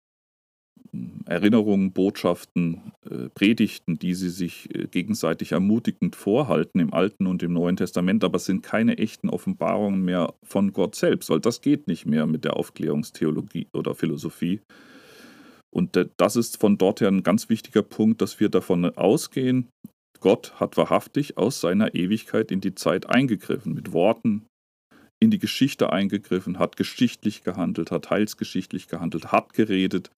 S2: Erinnerungen, Botschaften, äh, Predigten, die sie sich äh, gegenseitig ermutigend vorhalten im Alten und im Neuen Testament, aber es sind keine echten Offenbarungen mehr von Gott selbst, weil das geht nicht mehr mit der Aufklärungstheologie oder Philosophie. Und das ist von dort her ein ganz wichtiger Punkt, dass wir davon ausgehen, Gott hat wahrhaftig aus seiner Ewigkeit in die Zeit eingegriffen, mit Worten in die Geschichte eingegriffen, hat geschichtlich gehandelt, hat heilsgeschichtlich gehandelt, hat geredet,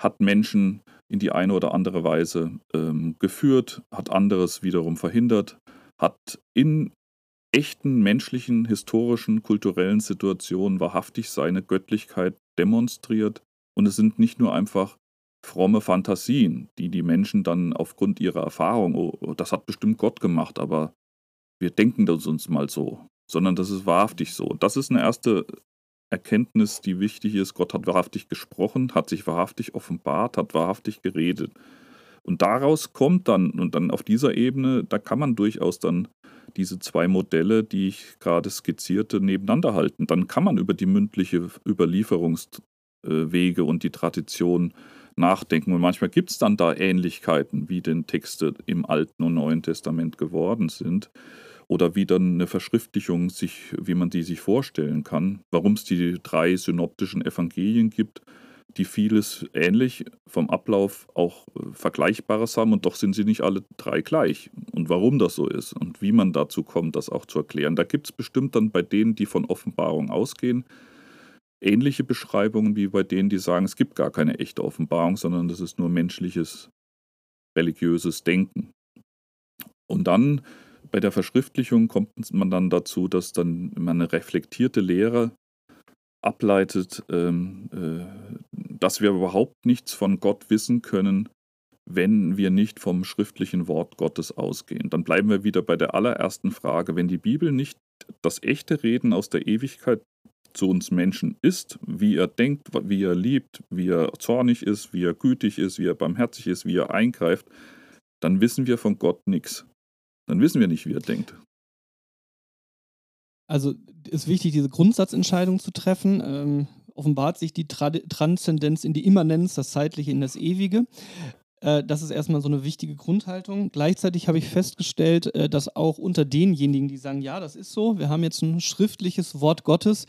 S2: hat Menschen in die eine oder andere Weise ähm, geführt, hat anderes wiederum verhindert, hat in echten menschlichen, historischen, kulturellen Situationen wahrhaftig seine Göttlichkeit demonstriert. Und es sind nicht nur einfach fromme Fantasien, die die Menschen dann aufgrund ihrer Erfahrung, oh, das hat bestimmt Gott gemacht, aber wir denken das uns mal so, sondern das ist wahrhaftig so. Das ist eine erste Erkenntnis, die wichtig ist. Gott hat wahrhaftig gesprochen, hat sich wahrhaftig offenbart, hat wahrhaftig geredet. Und daraus kommt dann, und dann auf dieser Ebene, da kann man durchaus dann diese zwei Modelle, die ich gerade skizzierte, nebeneinander halten. Dann kann man über die mündliche Überlieferungswege und die Tradition nachdenken. Und manchmal gibt es dann da Ähnlichkeiten, wie denn Texte im Alten und Neuen Testament geworden sind oder wie dann eine Verschriftlichung sich, wie man die sich vorstellen kann, warum es die drei synoptischen Evangelien gibt, die vieles ähnlich vom Ablauf auch äh, Vergleichbares haben und doch sind sie nicht alle drei gleich. Und warum das so ist und wie man dazu kommt, das auch zu erklären. Da gibt es bestimmt dann bei denen, die von Offenbarung ausgehen, ähnliche Beschreibungen wie bei denen, die sagen, es gibt gar keine echte Offenbarung, sondern das ist nur menschliches, religiöses Denken. Und dann bei der Verschriftlichung kommt man dann dazu, dass dann man eine reflektierte Lehre ableitet, ähm, äh, dass wir überhaupt nichts von Gott wissen können, wenn wir nicht vom schriftlichen Wort Gottes ausgehen. Dann bleiben wir wieder bei der allerersten Frage. Wenn die Bibel nicht das echte Reden aus der Ewigkeit zu uns Menschen ist, wie er denkt, wie er liebt, wie er zornig ist, wie er gütig ist, wie er barmherzig ist, wie er eingreift, dann wissen wir von Gott nichts. Dann wissen wir nicht, wie er denkt.
S1: Also ist wichtig, diese Grundsatzentscheidung zu treffen. Ähm, offenbart sich die Tra Transzendenz in die Immanenz, das Zeitliche in das Ewige. Äh, das ist erstmal so eine wichtige Grundhaltung. Gleichzeitig habe ich festgestellt, äh, dass auch unter denjenigen, die sagen, ja, das ist so, wir haben jetzt ein schriftliches Wort Gottes,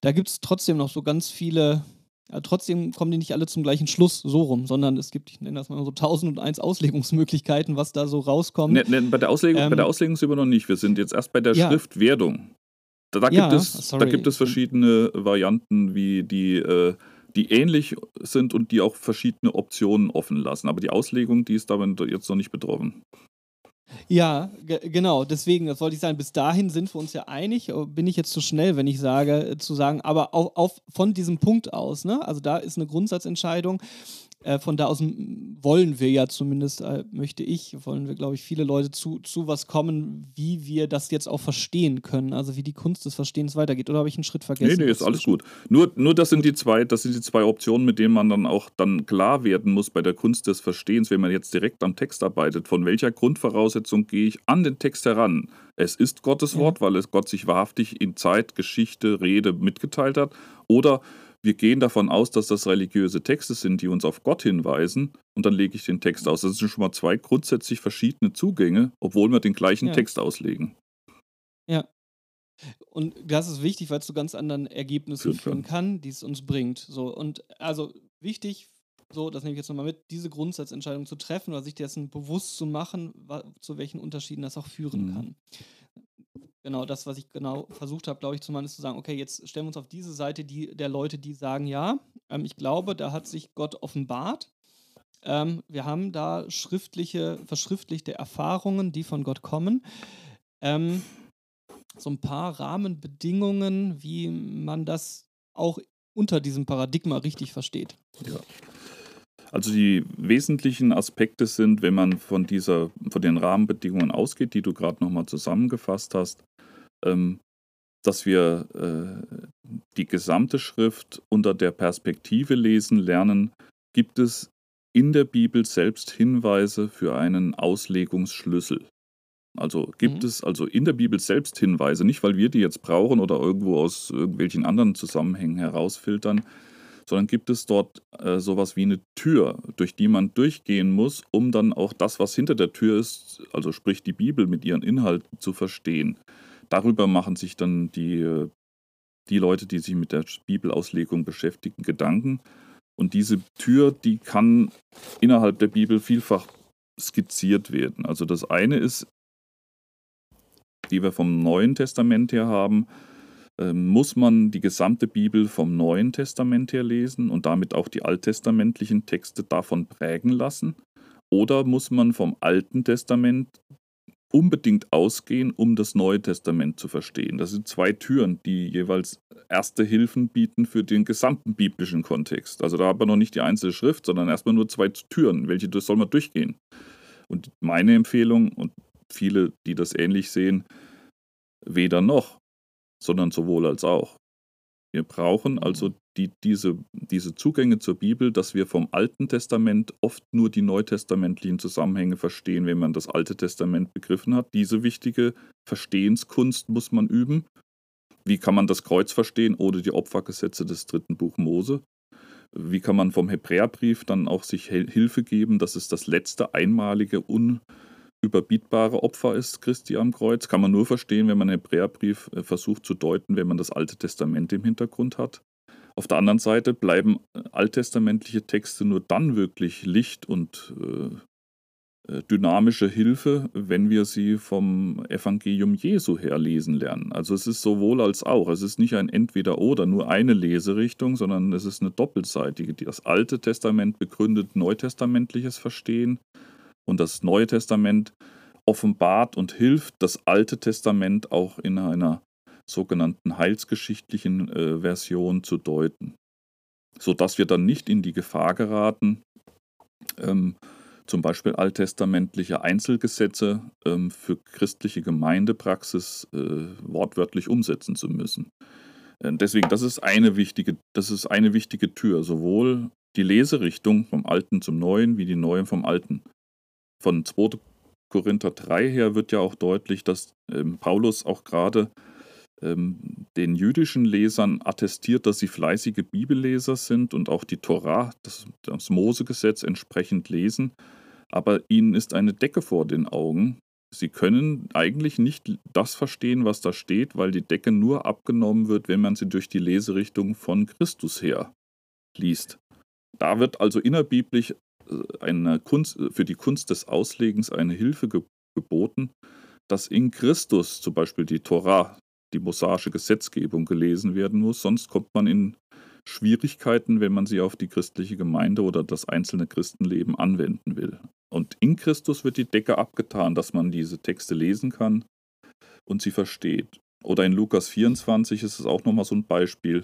S1: da gibt es trotzdem noch so ganz viele ja, trotzdem kommen die nicht alle zum gleichen Schluss so rum, sondern es gibt, ich nenne das mal so 1001 Auslegungsmöglichkeiten, was da so rauskommt.
S2: Ne, ne, bei, der Auslegung, ähm, bei der Auslegung sind wir noch nicht. Wir sind jetzt erst bei der ja. Schriftwerdung. Da, da, ja, gibt es, da gibt es verschiedene Varianten, wie die, äh, die ähnlich sind und die auch verschiedene Optionen offen lassen. Aber die Auslegung, die ist damit jetzt noch nicht betroffen.
S1: Ja, genau. Deswegen, das wollte ich sagen, bis dahin sind wir uns ja einig. Bin ich jetzt zu schnell, wenn ich sage, äh, zu sagen, aber auf, auf von diesem Punkt aus, ne? Also da ist eine Grundsatzentscheidung. Äh, von da aus wollen wir ja zumindest, äh, möchte ich, wollen wir, glaube ich, viele Leute zu, zu was kommen, wie wir das jetzt auch verstehen können, also wie die Kunst des Verstehens weitergeht. Oder habe ich einen Schritt vergessen?
S2: Nee, nee, ist alles gut. Nur, nur das sind die zwei, das sind die zwei Optionen, mit denen man dann auch dann klar werden muss bei der Kunst des Verstehens, wenn man jetzt direkt am Text arbeitet. Von welcher Grundvoraussetzung gehe ich an den Text heran? Es ist Gottes Wort, ja. weil es Gott sich wahrhaftig in Zeit, Geschichte, Rede mitgeteilt hat. Oder wir gehen davon aus, dass das religiöse Texte sind, die uns auf Gott hinweisen, und dann lege ich den Text aus. Das sind schon mal zwei grundsätzlich verschiedene Zugänge, obwohl wir den gleichen ja. Text auslegen.
S1: Ja. Und das ist wichtig, weil es zu ganz anderen Ergebnissen führen, kann, die es uns bringt. So, und also wichtig, so, das nehme ich jetzt nochmal mit, diese Grundsatzentscheidung zu treffen oder sich dessen bewusst zu machen, zu welchen Unterschieden das auch führen mhm. kann genau das, was ich genau versucht habe, glaube ich, zumindest zu sagen, okay, jetzt stellen wir uns auf diese Seite die, der Leute, die sagen, ja, ähm, ich glaube, da hat sich Gott offenbart. Ähm, wir haben da schriftliche, verschriftlichte Erfahrungen, die von Gott kommen. Ähm, so ein paar Rahmenbedingungen, wie man das auch unter diesem Paradigma richtig versteht.
S2: Ja. Also die wesentlichen Aspekte sind, wenn man von dieser, von den Rahmenbedingungen ausgeht, die du gerade nochmal zusammengefasst hast, ähm, dass wir äh, die gesamte Schrift unter der Perspektive lesen lernen, gibt es in der Bibel selbst Hinweise für einen Auslegungsschlüssel. Also gibt mhm. es also in der Bibel selbst Hinweise, nicht weil wir die jetzt brauchen oder irgendwo aus irgendwelchen anderen Zusammenhängen herausfiltern, sondern gibt es dort äh, sowas wie eine Tür, durch die man durchgehen muss, um dann auch das, was hinter der Tür ist, also sprich die Bibel mit ihren Inhalten zu verstehen darüber machen sich dann die, die Leute, die sich mit der Bibelauslegung beschäftigen, Gedanken. Und diese Tür, die kann innerhalb der Bibel vielfach skizziert werden. Also das eine ist, die wir vom Neuen Testament her haben, muss man die gesamte Bibel vom Neuen Testament her lesen und damit auch die alttestamentlichen Texte davon prägen lassen? Oder muss man vom Alten Testament unbedingt ausgehen, um das Neue Testament zu verstehen. Das sind zwei Türen, die jeweils erste Hilfen bieten für den gesamten biblischen Kontext. Also da haben wir noch nicht die einzelne Schrift, sondern erstmal nur zwei Türen. Welche soll man durchgehen? Und meine Empfehlung und viele, die das ähnlich sehen, weder noch, sondern sowohl als auch. Wir brauchen also die, diese, diese Zugänge zur Bibel, dass wir vom Alten Testament oft nur die neutestamentlichen Zusammenhänge verstehen, wenn man das Alte Testament begriffen hat. Diese wichtige Verstehenskunst muss man üben. Wie kann man das Kreuz verstehen oder die Opfergesetze des dritten Buch Mose? Wie kann man vom Hebräerbrief dann auch sich Hilfe geben, dass es das letzte einmalige, un überbietbare Opfer ist Christi am Kreuz, kann man nur verstehen, wenn man den Hebräerbrief äh, versucht zu deuten, wenn man das Alte Testament im Hintergrund hat. Auf der anderen Seite bleiben äh, alttestamentliche Texte nur dann wirklich Licht und äh, äh, dynamische Hilfe, wenn wir sie vom Evangelium Jesu her lesen lernen. Also es ist sowohl als auch. Es ist nicht ein Entweder-Oder, nur eine Leserichtung, sondern es ist eine doppelseitige. Das Alte Testament begründet neutestamentliches Verstehen und das Neue Testament offenbart und hilft, das Alte Testament auch in einer sogenannten heilsgeschichtlichen äh, Version zu deuten, sodass wir dann nicht in die Gefahr geraten, ähm, zum Beispiel alttestamentliche Einzelgesetze ähm, für christliche Gemeindepraxis äh, wortwörtlich umsetzen zu müssen. Äh, deswegen, das ist eine wichtige, das ist eine wichtige Tür, sowohl die Leserichtung vom Alten zum Neuen wie die Neuen vom Alten von 2. Korinther 3 her wird ja auch deutlich, dass ähm, Paulus auch gerade ähm, den jüdischen Lesern attestiert, dass sie fleißige Bibelleser sind und auch die Torah, das, das Mosegesetz entsprechend lesen. Aber ihnen ist eine Decke vor den Augen. Sie können eigentlich nicht das verstehen, was da steht, weil die Decke nur abgenommen wird, wenn man sie durch die Leserichtung von Christus her liest. Da wird also innerbiblisch eine Kunst, für die Kunst des Auslegens eine Hilfe geboten, dass in Christus zum Beispiel die Torah, die mosaische Gesetzgebung gelesen werden muss, sonst kommt man in Schwierigkeiten, wenn man sie auf die christliche Gemeinde oder das einzelne Christenleben anwenden will. Und in Christus wird die Decke abgetan, dass man diese Texte lesen kann und sie versteht. Oder in Lukas 24 ist es auch nochmal so ein Beispiel,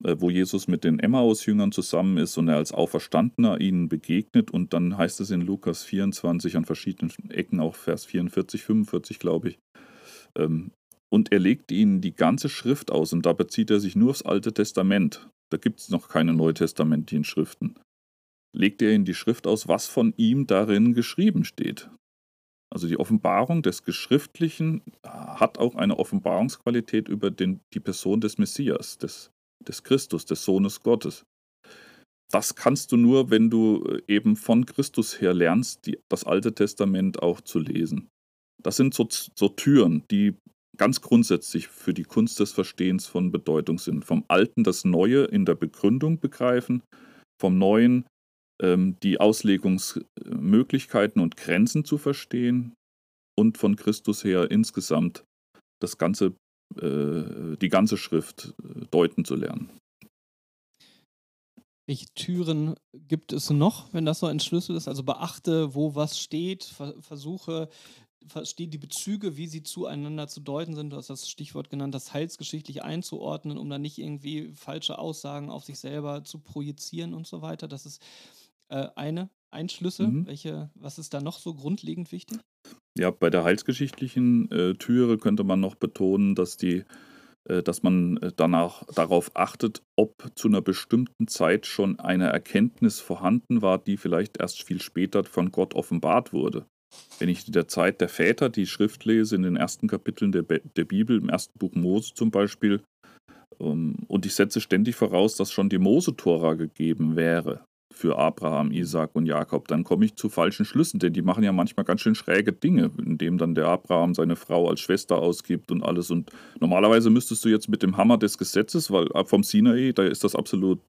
S2: wo Jesus mit den Emmaus-Jüngern zusammen ist und er als Auferstandener ihnen begegnet. Und dann heißt es in Lukas 24 an verschiedenen Ecken, auch Vers 44, 45, glaube ich, ähm, und er legt ihnen die ganze Schrift aus und da bezieht er sich nur aufs Alte Testament. Da gibt es noch keine neutestamentlichen Schriften. Legt er ihnen die Schrift aus, was von ihm darin geschrieben steht. Also die Offenbarung des Geschriftlichen hat auch eine Offenbarungsqualität über den, die Person des Messias, des, des Christus, des Sohnes Gottes. Das kannst du nur, wenn du äh, eben von Christus her lernst, die, das Alte Testament auch zu lesen. Das sind so, so Türen, die ganz grundsätzlich für die Kunst des Verstehens von Bedeutung sind. Vom Alten das Neue in der Begründung begreifen, vom Neuen ähm, die Auslegungsmöglichkeiten und Grenzen zu verstehen und von Christus her insgesamt das ganze, die ganze Schrift äh, deuten zu lernen.
S1: Welche Türen gibt es noch, wenn das so ein Schlüssel ist? Also beachte, wo was steht, versuche verstehe die Bezüge, wie sie zueinander zu deuten sind. Du hast das Stichwort genannt, das heilsgeschichtlich einzuordnen, um dann nicht irgendwie falsche Aussagen auf sich selber zu projizieren und so weiter. Das ist äh, eine, ein Schlüssel. Mhm. Welche, was ist da noch so grundlegend wichtig?
S2: Ja, bei der heilsgeschichtlichen äh, Türe könnte man noch betonen, dass die äh, dass man äh, danach darauf achtet, ob zu einer bestimmten Zeit schon eine Erkenntnis vorhanden war, die vielleicht erst viel später von Gott offenbart wurde. Wenn ich in der Zeit der Väter die Schrift lese, in den ersten Kapiteln der, der Bibel, im ersten Buch Mose zum Beispiel, um, ähm, und ich setze ständig voraus, dass schon die Mose-Tora gegeben wäre für Abraham, Isaac und Jakob, dann komme ich zu falschen Schlüssen, denn die machen ja manchmal ganz schön schräge Dinge, indem dann der Abraham seine Frau als Schwester ausgibt und alles. Und normalerweise müsstest du jetzt mit dem Hammer des Gesetzes, weil ab vom Sinai, da ist das absolut.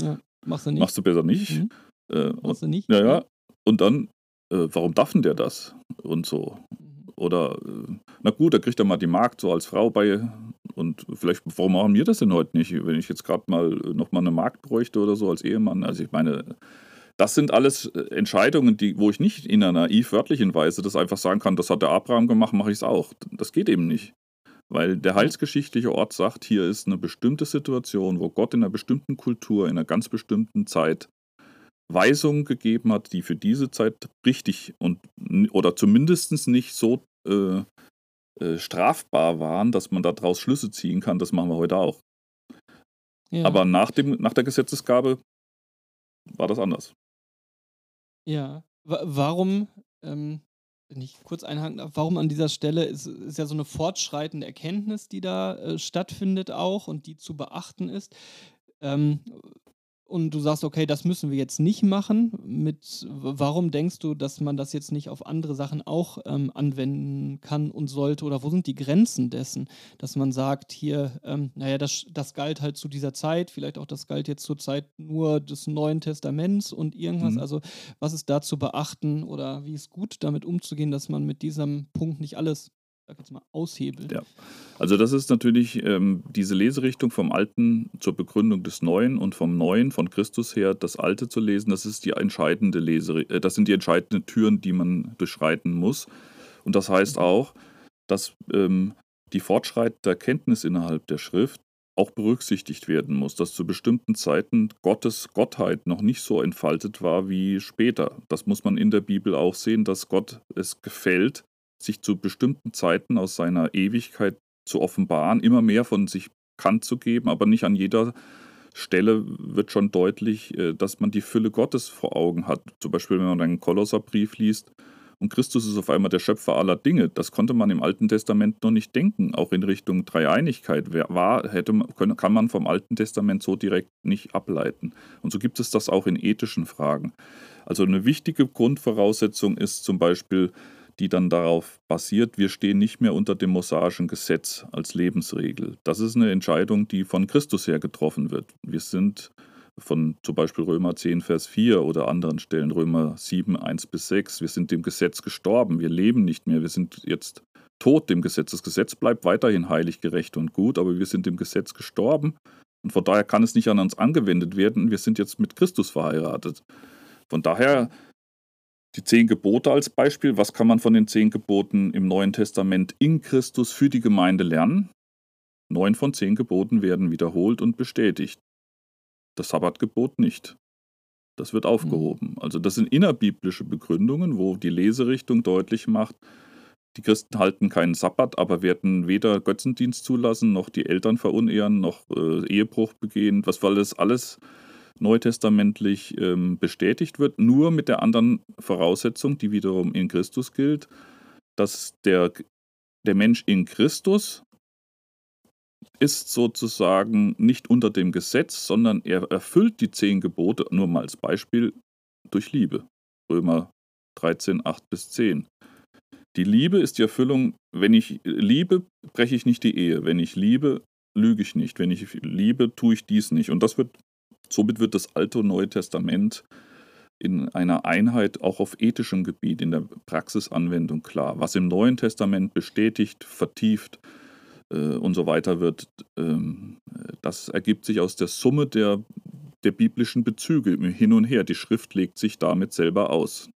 S1: Ja, machst du nicht.
S2: Machst du besser nicht. Mhm.
S1: Äh, machst du nicht.
S2: Ja, ja. Und dann äh, warum darf denn der das? Und so. Oder, äh, na gut, da kriegt er mal die Magd so als Frau bei. Und vielleicht, warum machen wir das denn heute nicht, wenn ich jetzt gerade mal äh, nochmal eine Magd bräuchte oder so als Ehemann? Also ich meine, das sind alles äh, Entscheidungen, die, wo ich nicht in einer naiv wörtlichen Weise das einfach sagen kann, das hat der Abraham gemacht, mache ich es auch. Das geht eben nicht. Weil der heilsgeschichtliche Ort sagt, hier ist eine bestimmte Situation, wo Gott in einer bestimmten Kultur, in einer ganz bestimmten Zeit Weisungen gegeben hat, die für diese Zeit richtig und oder zumindest nicht so äh, äh, strafbar waren, dass man daraus Schlüsse ziehen kann. Das machen wir heute auch. Ja. Aber nach, dem, nach der Gesetzesgabe war das anders.
S1: Ja. W warum, ähm, wenn ich kurz einhaken darf, warum an dieser Stelle ist, ist ja so eine fortschreitende Erkenntnis, die da äh, stattfindet auch und die zu beachten ist. Ähm, und du sagst, okay, das müssen wir jetzt nicht machen. Mit, warum denkst du, dass man das jetzt nicht auf andere Sachen auch ähm, anwenden kann und sollte? Oder wo sind die Grenzen dessen, dass man sagt, hier, ähm, naja, das, das galt halt zu dieser Zeit, vielleicht auch das galt jetzt zur Zeit nur des Neuen Testaments und irgendwas. Mhm. Also, was ist da zu beachten oder wie ist gut damit umzugehen, dass man mit diesem Punkt nicht alles sag jetzt mal, aushebelt.
S2: Ja. Also das ist natürlich ähm, diese Leserichtung vom Alten zur Begründung des Neuen und vom Neuen, von Christus her, das Alte zu lesen, das ist die entscheidende Lese, äh, das sind die entscheidenden Türen, die man durchschreiten muss. Und das heißt mhm. auch, dass ähm, die fortschreitende Erkenntnis innerhalb der Schrift auch berücksichtigt werden muss, dass zu bestimmten Zeiten Gottes Gottheit noch nicht so entfaltet war wie später. Das muss man in der Bibel auch sehen, dass Gott es gefällt, sich zu bestimmten Zeiten aus seiner Ewigkeit zu offenbaren, immer mehr von sich bekannt zu geben, aber nicht an jeder Stelle wird schon deutlich, äh, dass man die Fülle Gottes vor Augen hat. Zum Beispiel, wenn man einen Kolosserbrief liest, und Christus ist auf einmal der Schöpfer aller Dinge. Das konnte man im Alten Testament noch nicht denken, auch in Richtung Dreieinigkeit. War, hätte, kann man vom Alten Testament so direkt nicht ableiten. Und so gibt es das auch in ethischen Fragen. Also eine wichtige Grundvoraussetzung ist zum Beispiel, die dann darauf basiert, wir stehen nicht mehr unter dem mosaischen Gesetz als Lebensregel. Das ist eine Entscheidung, die von Christus her getroffen wird. Wir sind von zum Beispiel Römer 10, Vers 4 oder anderen Stellen, Römer 7, 1 bis 6, wir sind dem Gesetz gestorben, wir leben nicht mehr, wir sind jetzt tot dem Gesetz. Das Gesetz bleibt weiterhin heilig, gerecht und gut, aber wir sind dem Gesetz gestorben und von daher kann es nicht an uns angewendet werden. Wir sind jetzt mit Christus verheiratet. Von daher die zehn Gebote als Beispiel. Was kann man von den zehn Geboten im Neuen Testament in Christus für die Gemeinde lernen? Neun von zehn Geboten werden wiederholt und bestätigt. Das Sabbatgebot nicht. Das wird aufgehoben. Mhm. Also das sind innerbiblische Begründungen, wo die Leserichtung deutlich macht, die Christen halten keinen Sabbat, aber werden weder Götzendienst zulassen, noch die Eltern verunehren, noch äh, Ehebruch begehen, was weil das alles neutestamentlich ähm, bestätigt wird, nur mit der anderen Voraussetzung, die wiederum in Christus gilt, dass der, der Mensch in Christus ist sozusagen nicht unter dem Gesetz, sondern er erfüllt die zehn Gebote, nur mal als Beispiel, durch Liebe. Römer 13, 8 bis 10. Die Liebe ist die Erfüllung, wenn ich liebe, breche ich nicht die Ehe. Wenn ich liebe, lüge ich nicht. Wenn ich liebe, tue ich dies nicht. Und das wird Somit wird das Alte und Neue Testament in einer Einheit auch auf ethischem Gebiet, in der Praxisanwendung klar. Was im Neuen Testament bestätigt, vertieft äh, und so weiter wird, ähm, das ergibt sich aus der Summe der, der biblischen Bezüge hin und her. Die Schrift legt sich damit selber aus.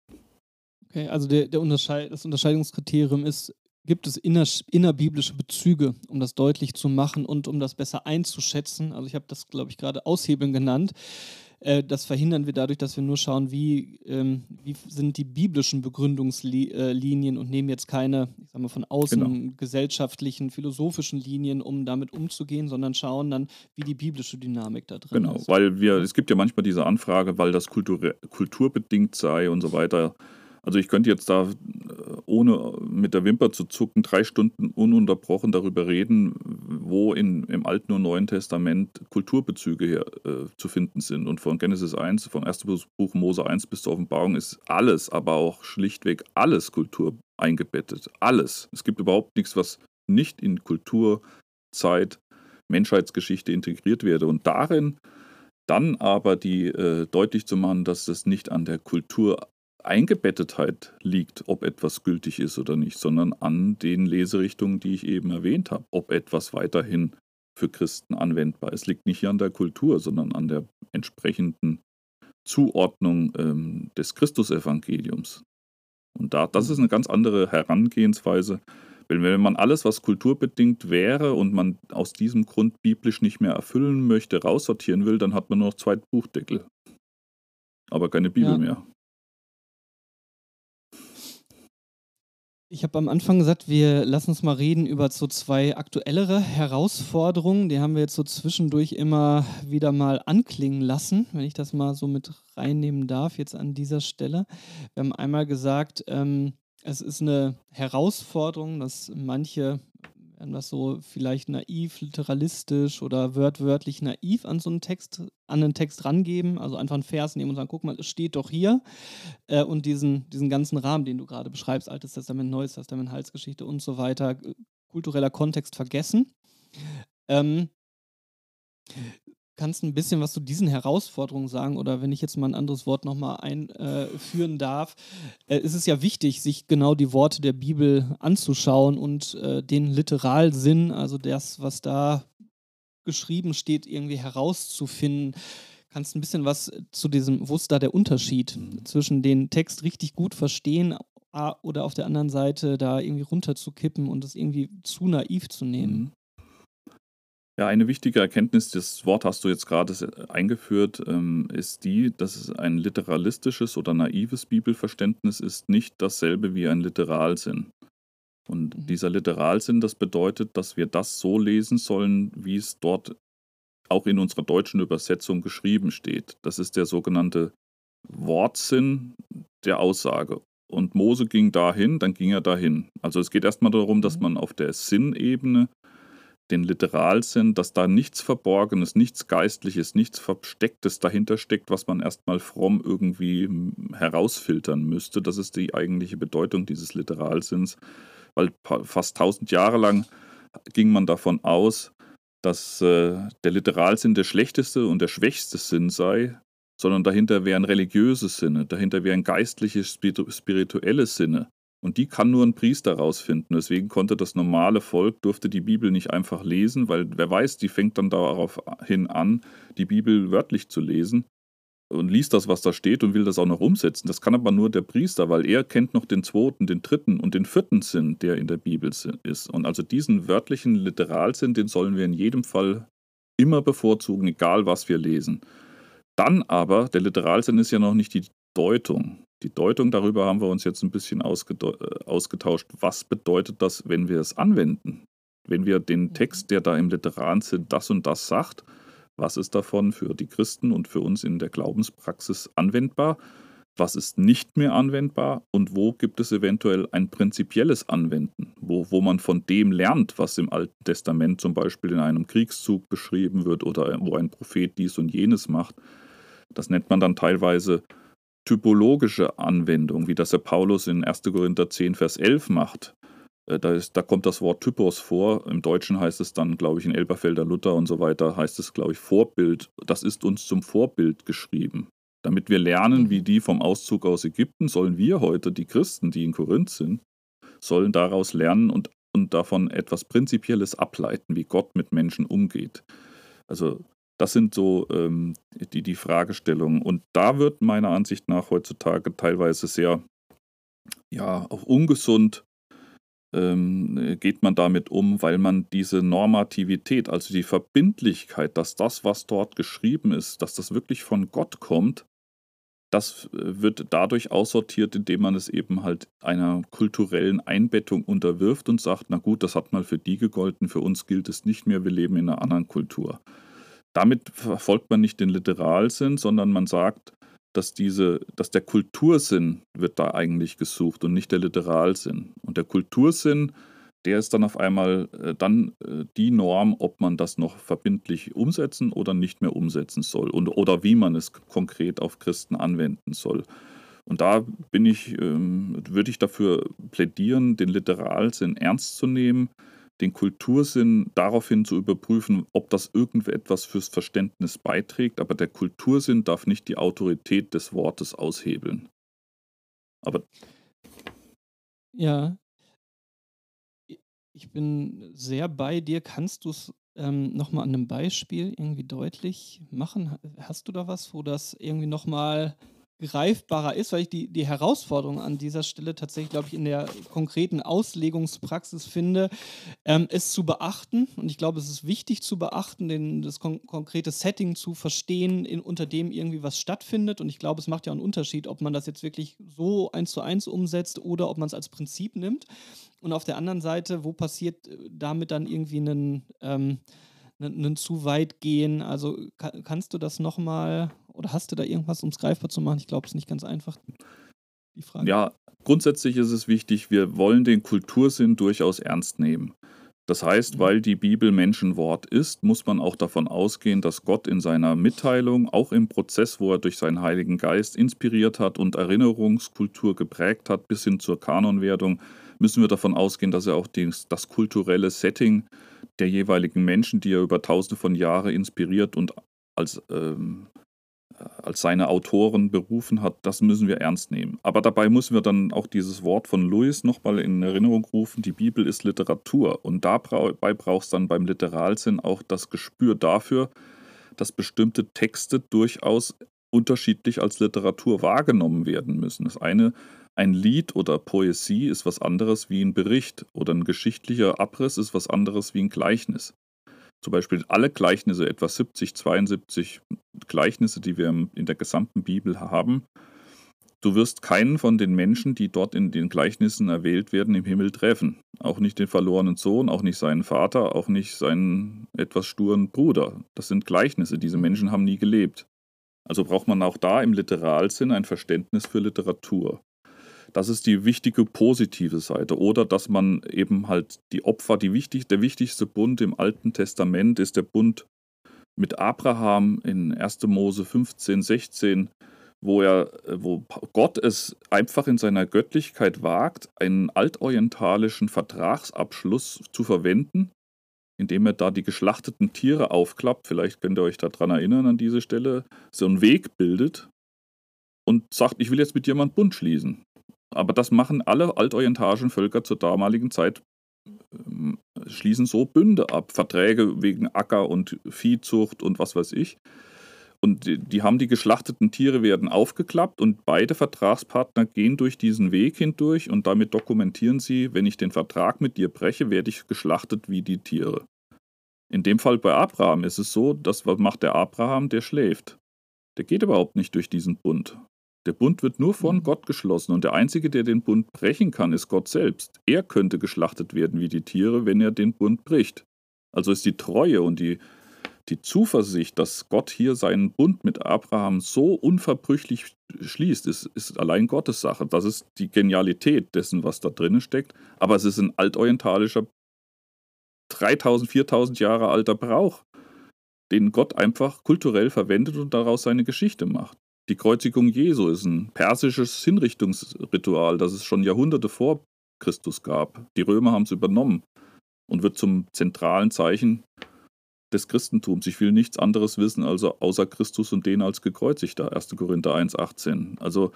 S1: Okay, also der, der Unterscheid, das Unterscheidungskriterium ist gibt es inner, innerbiblische Bezüge, um das deutlich zu machen und um das besser einzuschätzen. Also ich habe das, glaube ich, gerade Aushebeln genannt. Äh, das verhindern wir dadurch, dass wir nur schauen, wie, ähm, wie sind die biblischen Begründungslinien äh, und nehmen jetzt keine, ich sag mal, von außen genau. gesellschaftlichen, philosophischen Linien, um damit umzugehen, sondern schauen dann, wie die biblische Dynamik da drin
S2: genau,
S1: ist.
S2: Genau, weil wir, es gibt ja manchmal diese Anfrage, weil das Kultur, kulturbedingt sei und so weiter. Also ich könnte jetzt da, äh, ohne mit der Wimper zu zucken, drei Stunden ununterbrochen darüber reden, wo in, im Alten und Neuen Testament Kulturbezüge hier, äh, zu finden sind. Und von Genesis 1, vom ersten Buch Mose 1 bis zur Offenbarung ist alles, aber auch schlichtweg alles Kultur eingebettet. Alles. Es gibt überhaupt nichts, was nicht in Kultur, Zeit, Menschheitsgeschichte integriert werde. Und darin dann aber die äh, deutlich zu machen, dass das nicht an der Kultur Eingebettetheit liegt, ob etwas gültig ist oder nicht, sondern an den Leserichtungen, die ich eben erwähnt habe, ob etwas weiterhin für Christen anwendbar ist. Es liegt nicht hier an der Kultur, sondern an der entsprechenden Zuordnung ähm, des Christusevangeliums. Und da, das ist eine ganz andere Herangehensweise. Wenn, wenn man alles, was kulturbedingt wäre und man aus diesem Grund biblisch nicht mehr erfüllen möchte, raussortieren will, dann hat man nur noch zwei Buchdeckel. Aber keine Bibel ja. mehr.
S1: Ich habe am Anfang gesagt, wir lassen uns mal reden über so zwei aktuellere Herausforderungen. Die haben wir jetzt so zwischendurch immer wieder mal anklingen lassen, wenn ich das mal so mit reinnehmen darf, jetzt an dieser Stelle. Wir haben einmal gesagt, ähm, es ist eine Herausforderung, dass manche werden das so vielleicht naiv, literalistisch oder wörtwörtlich naiv an so einen Text, an einen Text rangeben, also einfach einen Vers nehmen und sagen, guck mal, es steht doch hier äh, und diesen, diesen ganzen Rahmen, den du gerade beschreibst, Altes Testament, Neues Testament, Heilsgeschichte und so weiter, kultureller Kontext vergessen. Ähm, kannst du ein bisschen was zu diesen Herausforderungen sagen oder wenn ich jetzt mal ein anderes Wort nochmal einführen äh, darf, äh, ist es ja wichtig, sich genau die Worte der Bibel anzuschauen und äh, den Literalsinn, also das, was da geschrieben steht, irgendwie herauszufinden. Kannst du ein bisschen was zu diesem, wo ist da der Unterschied zwischen den Text richtig gut verstehen oder auf der anderen Seite da irgendwie runterzukippen und es irgendwie zu naiv zu nehmen?
S2: Ja, eine wichtige Erkenntnis, das Wort hast du jetzt gerade eingeführt, ähm, ist die, dass ein literalistisches oder naives Bibelverständnis ist nicht dasselbe wie ein Literalsinn. Und mhm. dieser Literalsinn, das bedeutet, dass wir das so lesen sollen, wie es dort auch in unserer deutschen Übersetzung geschrieben steht. Das ist der sogenannte Wortsinn der Aussage. und Mose ging dahin, dann ging er dahin. Also es geht erstmal darum, dass mhm. man auf der Sinnebene den Literalsinn, dass da nichts Verborgenes, nichts Geistliches, nichts Verstecktes dahinter steckt, was man erstmal fromm irgendwie hm, herausfiltern müsste. Das ist die eigentliche Bedeutung dieses Literalsinns, weil fast tausend Jahre lang ging man davon aus, dass äh, der Literalsinn der schlechteste und der schwächste Sinn sei, sondern dahinter wären religiöse Sinne, dahinter wären geistliche, spirituelle Sinne. Und die kann nur ein Priester rausfinden. Deswegen konnte das normale Volk, durfte die Bibel nicht einfach lesen, weil wer weiß, die fängt dann daraufhin an, die Bibel wörtlich zu lesen und liest das, was da steht und will das auch noch umsetzen. Das kann aber nur der Priester, weil er kennt noch den zweiten, den dritten und den vierten Sinn, der in der Bibel ist. Und also diesen wörtlichen Literalsinn, den sollen wir in jedem Fall immer bevorzugen, egal was wir lesen. Dann aber, der Literalsinn ist ja noch nicht die Deutung. Die Deutung darüber haben wir uns jetzt ein bisschen äh, ausgetauscht. Was bedeutet das, wenn wir es anwenden? Wenn wir den mhm. Text, der da im Literalsinn das und das sagt, was ist davon für die Christen und für uns in der Glaubenspraxis anwendbar? Was ist nicht mehr anwendbar und wo gibt es eventuell ein prinzipielles Anwenden, wo, wo man von dem lernt, was im Alten Testament zum Beispiel in einem Kriegszug beschrieben wird oder wo ein Prophet dies und jenes macht. Das nennt man dann teilweise typologische Anwendung, wie das der Paulus in 1. Korinther 10, Vers 11 macht. Äh, da, ist, da kommt das Wort Typos vor. Im Deutschen heißt es dann, glaube ich, in Elberfelder Luther und so weiter, heißt es, glaube ich, Vorbild. Das ist uns zum Vorbild geschrieben. Damit wir lernen, wie die vom Auszug aus Ägypten, sollen wir heute, die Christen, die in Korinth sind, sollen daraus lernen und, und davon etwas Prinzipielles ableiten, wie Gott mit Menschen umgeht. Also das sind so ähm, die, die Fragestellungen. Und da wird meiner Ansicht nach heutzutage teilweise sehr, ja, auch ungesund ähm, geht man damit um, weil man diese Normativität, also die Verbindlichkeit, dass das, was dort geschrieben ist, dass das wirklich von Gott kommt, das äh, wird dadurch aussortiert, indem man es eben halt einer kulturellen Einbettung unterwirft und sagt, na gut, das hat mal für die gegolten, für uns gilt es nicht mehr, wir leben in einer anderen Kultur. Damit verfolgt man nicht den Literalsinn, sondern man sagt, dass, diese, dass der Kultursinn wird da eigentlich gesucht und nicht der Literalsinn. Und der Kultursinn, der ist dann auf einmal äh, dann äh, die Norm, ob man das noch verbindlich umsetzen oder nicht mehr umsetzen soll und, oder wie man es konkret auf Christen anwenden soll. Und da bin ich, ähm, würde ich dafür plädieren, den Literalsinn ernst zu nehmen, den Kultursinn daraufhin zu überprüfen, ob das irgendetwas fürs Verständnis beiträgt, aber der Kultursinn darf nicht die Autorität des Wortes aushebeln. Aber.
S1: Ja. Ich bin sehr bei dir. Kannst du es ähm, nochmal an einem Beispiel irgendwie deutlich machen? Hast du da was, wo das irgendwie nochmal greifbarer ist, weil ich die, die Herausforderung an dieser Stelle tatsächlich, glaube ich, in der konkreten Auslegungspraxis finde, ähm, es zu beachten. Und ich glaube, es ist wichtig zu beachten, den, das kon konkrete Setting zu verstehen, in, unter dem irgendwie was stattfindet. Und ich glaube, es macht ja einen Unterschied, ob man das jetzt wirklich so eins zu eins umsetzt oder ob man es als Prinzip nimmt. Und auf der anderen Seite, wo passiert äh, damit dann irgendwie ein, ähm, zu weit gehen? Also kann, kannst du das nochmal oder hast du da irgendwas, um es greifbar zu machen? Ich glaube, es ist nicht ganz einfach.
S2: Die Frage. Ja, grundsätzlich ist es wichtig, wir wollen den Kultursinn durchaus ernst nehmen. Das heißt, mhm. weil die Bibel Menschenwort ist, muss man auch davon ausgehen, dass Gott in seiner Mitteilung, auch im Prozess, wo er durch seinen Heiligen Geist inspiriert hat und Erinnerungskultur geprägt hat, bis hin zur Kanonwerdung, müssen wir davon ausgehen, dass er auch das kulturelle Setting der jeweiligen Menschen, die er über tausende von Jahren inspiriert und als ähm, als seine Autoren berufen hat, das müssen wir ernst nehmen. Aber dabei müssen wir dann auch dieses Wort von Lewis nochmal in Erinnerung rufen, die Bibel ist Literatur. Und dabei brauchst dann beim Literalsinn auch das Gespür dafür, dass bestimmte Texte durchaus unterschiedlich als Literatur wahrgenommen werden müssen. Das eine, ein Lied oder Poesie ist was anderes wie ein Bericht oder ein geschichtlicher Abriss ist was anderes wie ein Gleichnis zum Beispiel alle Gleichnisse, etwa 70, 72 Gleichnisse, die wir in der gesamten Bibel haben, du wirst keinen von den Menschen, die dort in den Gleichnissen erwählt werden, im Himmel treffen. Auch nicht den verlorenen Sohn, auch nicht seinen Vater, auch nicht seinen etwas sturen Bruder. Das sind Gleichnisse, diese Menschen haben nie gelebt. Also braucht man auch da im Literalsinn ein Verständnis für Literatur. Das ist die wichtige positive Seite. Oder dass man eben halt die Opfer, die wichtig, der wichtigste Bund im Alten Testament ist der Bund mit Abraham in 1. Mose 15, 16, wo er, wo Gott es einfach in seiner Göttlichkeit wagt, einen altorientalischen Vertragsabschluss zu verwenden, indem er da die geschlachteten Tiere aufklappt. Vielleicht könnt ihr euch daran erinnern an diese Stelle, so einen Weg bildet und sagt, ich will jetzt mit jemandem Bund schließen. Aber das machen alle altorientalischen Völker zur damaligen Zeit, ähm, schließen so Bünde ab, Verträge wegen Acker- und Viehzucht und was weiß ich. Und die, die, haben die geschlachteten Tiere werden aufgeklappt und beide Vertragspartner gehen durch diesen Weg hindurch und damit dokumentieren sie, wenn ich den Vertrag mit dir breche, werde ich geschlachtet wie die Tiere. In dem Fall bei Abraham ist es so, dass was macht der Abraham? Der schläft. Der geht überhaupt nicht durch diesen Bund. Der Bund wird nur von mhm. Gott geschlossen und der Einzige, der den Bund brechen kann, ist Gott selbst. Er könnte geschlachtet werden wie die Tiere, wenn er den Bund bricht. Also ist die Treue und die, die Zuversicht, dass Gott hier seinen Bund mit Abraham so unverbrüchlich schließt, ist, ist allein Gottes Sache. Das ist die Genialität dessen, was da drinnen steckt. Aber es ist ein altorientalischer, 3000, 4000 Jahre alter Brauch, den Gott einfach kulturell verwendet und daraus seine Geschichte macht. Die Kreuzigung Jesu ist ein persisches Hinrichtungsritual, das es schon Jahrhunderte vor Christus gab. Die Römer haben es übernommen und wird zum zentralen Zeichen des Christentums. Ich will nichts anderes wissen, also außer Christus und den als gekreuzigter. 1. Korinther 1,18. Also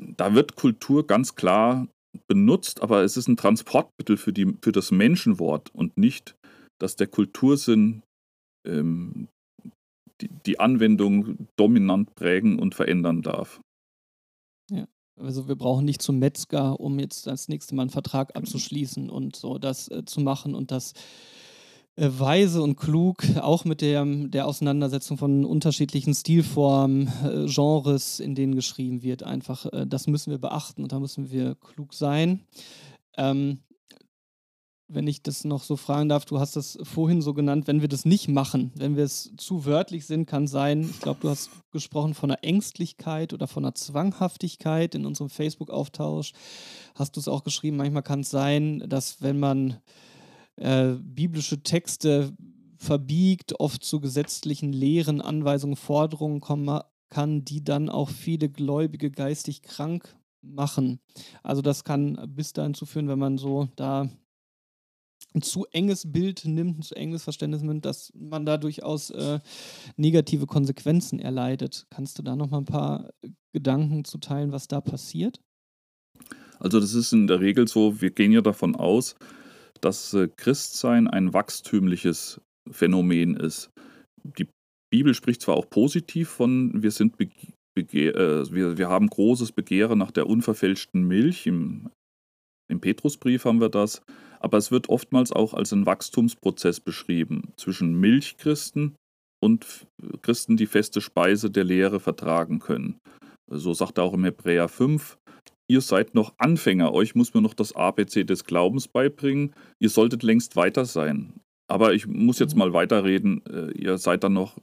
S2: da wird Kultur ganz klar benutzt, aber es ist ein Transportmittel für, die, für das Menschenwort und nicht, dass der Kultursinn ähm, die, die Anwendung dominant prägen und verändern darf.
S1: Ja. Also wir brauchen nicht zum Metzger, um jetzt das nächste Mal einen Vertrag genau. abzuschließen und so das äh, zu machen und das äh, weise und klug, auch mit der, der Auseinandersetzung von unterschiedlichen Stilformen, äh, Genres, in denen geschrieben wird. Einfach, äh, das müssen wir beachten und da müssen wir klug sein. Ähm, wenn ich das noch so fragen darf, du hast das vorhin so genannt, wenn wir das nicht machen, wenn wir es zu wörtlich sind, kann sein, ich glaube, du hast gesprochen von einer Ängstlichkeit oder von einer Zwanghaftigkeit in unserem Facebook-Austausch. Hast du es auch geschrieben, manchmal kann es sein, dass wenn man äh, biblische Texte verbiegt, oft zu gesetzlichen Lehren, Anweisungen, Forderungen kommen kann, die dann auch viele Gläubige geistig krank machen. Also das kann bis dahin zu führen, wenn man so da ein zu enges Bild nimmt, ein zu enges Verständnis nimmt, dass man da durchaus äh, negative Konsequenzen erleidet. Kannst du da noch mal ein paar Gedanken zu teilen, was da passiert?
S2: Also das ist in der Regel so, wir gehen ja davon aus, dass äh, Christsein ein wachstümliches Phänomen ist. Die Bibel spricht zwar auch positiv von, wir sind äh, wir, wir haben großes Begehren nach der unverfälschten Milch, im, im Petrusbrief haben wir das, aber es wird oftmals auch als ein Wachstumsprozess beschrieben zwischen Milchchristen und Christen, die feste Speise der Lehre vertragen können. So sagt er auch im Hebräer 5, ihr seid noch Anfänger, euch muss man noch das ABC des Glaubens beibringen, ihr solltet längst weiter sein. Aber ich muss jetzt mal weiterreden, äh, ihr seid dann noch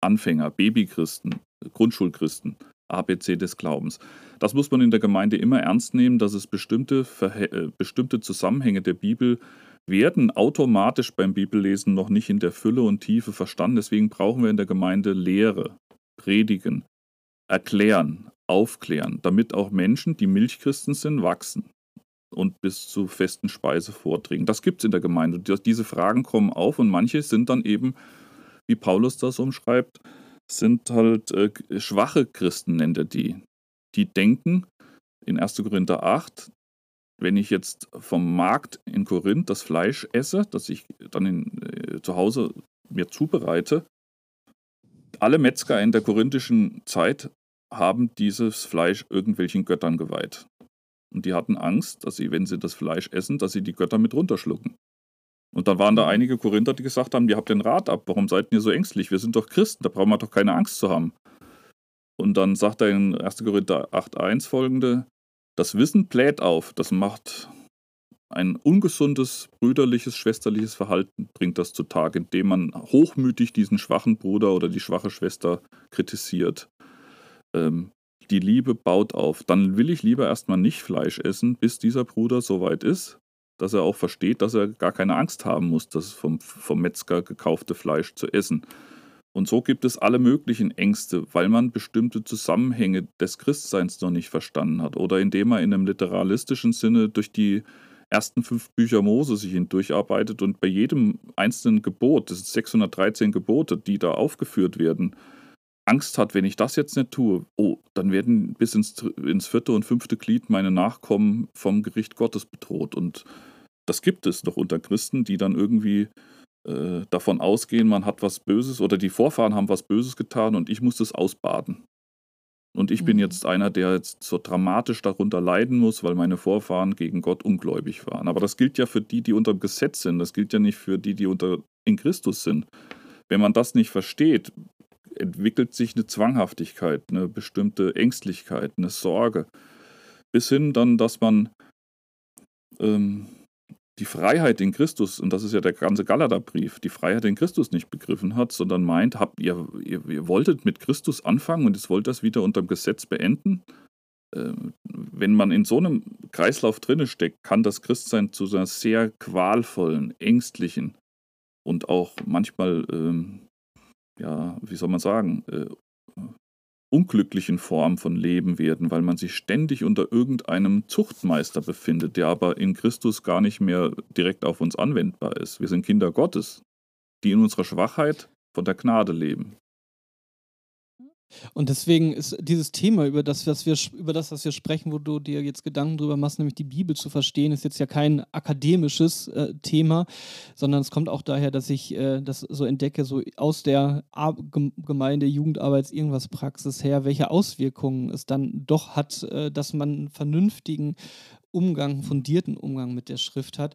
S2: Anfänger, Babychristen, Grundschulchristen. ABC des Glaubens. Das muss man in der Gemeinde immer ernst nehmen, dass es bestimmte, äh, bestimmte Zusammenhänge der Bibel werden automatisch beim Bibellesen noch nicht in der Fülle und Tiefe verstanden. Deswegen brauchen wir in der Gemeinde Lehre, Predigen, Erklären, Aufklären, damit auch Menschen, die Milchchristen sind, wachsen und bis zu festen Speise vordringen. Das gibt es in der Gemeinde. Diese Fragen kommen auf und manche sind dann eben, wie Paulus das umschreibt, sind halt äh, schwache Christen, nennt er die. Die denken in 1. Korinther 8, wenn ich jetzt vom Markt in Korinth das Fleisch esse, das ich dann in, äh, zu Hause mir zubereite, alle Metzger in der korinthischen Zeit haben dieses Fleisch irgendwelchen Göttern geweiht. Und die hatten Angst, dass sie, wenn sie das Fleisch essen, dass sie die Götter mit runterschlucken. Und dann waren da einige Korinther, die gesagt haben, ihr habt den Rat ab, warum seid ihr so ängstlich? Wir sind doch Christen, da brauchen wir doch keine Angst zu haben. Und dann sagt er in 1. Korinther 8.1 folgende, das Wissen bläht auf, das macht ein ungesundes, brüderliches, schwesterliches Verhalten, bringt das zutage, indem man hochmütig diesen schwachen Bruder oder die schwache Schwester kritisiert. Ähm, die Liebe baut auf. Dann will ich lieber erstmal nicht Fleisch essen, bis dieser Bruder so weit ist, dass er auch versteht, dass er gar keine Angst haben muss, das vom, vom Metzger gekaufte Fleisch zu essen. Und so gibt es alle möglichen Ängste, weil man bestimmte Zusammenhänge des Christseins noch nicht verstanden hat oder indem man in einem literalistischen Sinne durch die ersten fünf Bücher Mose sich hindurcharbeitet und bei jedem einzelnen Gebot, das sind 613 Gebote, die da aufgeführt werden, Angst hat, wenn ich das jetzt nicht tue, oh, dann werden bis ins, ins vierte und fünfte Glied meine Nachkommen vom Gericht Gottes bedroht. Und das gibt es noch unter Christen, die dann irgendwie äh, davon ausgehen, man hat was Böses oder die Vorfahren haben was Böses getan und ich muss das ausbaden. Und ich mhm. bin jetzt einer, der jetzt so dramatisch darunter leiden muss, weil meine Vorfahren gegen Gott ungläubig waren. Aber das gilt ja für die, die unter dem Gesetz sind. Das gilt ja nicht für die, die unter in Christus sind. Wenn man das nicht versteht, entwickelt sich eine Zwanghaftigkeit, eine bestimmte Ängstlichkeit, eine Sorge. Bis hin dann, dass man ähm, die Freiheit in Christus, und das ist ja der ganze Galaterbrief, die Freiheit in Christus nicht begriffen hat, sondern meint, habt ihr, ihr, ihr wolltet mit Christus anfangen und jetzt wollt das wieder unter dem Gesetz beenden. Äh, wenn man in so einem Kreislauf drinne steckt, kann das Christsein zu einer sehr qualvollen, ängstlichen und auch manchmal ähm, ja, wie soll man sagen, äh, unglücklichen Form von Leben werden, weil man sich ständig unter irgendeinem Zuchtmeister befindet, der aber in Christus gar nicht mehr direkt auf uns anwendbar ist. Wir sind Kinder Gottes, die in unserer Schwachheit von der Gnade leben.
S1: Und deswegen ist dieses Thema, über das, was wir, über das, was wir sprechen, wo du dir jetzt Gedanken drüber machst, nämlich die Bibel zu verstehen, ist jetzt ja kein akademisches äh, Thema, sondern es kommt auch daher, dass ich äh, das so entdecke, so aus der Ar Gemeinde, Jugendarbeits, irgendwas Praxis her, welche Auswirkungen es dann doch hat, äh, dass man einen vernünftigen Umgang, fundierten Umgang mit der Schrift hat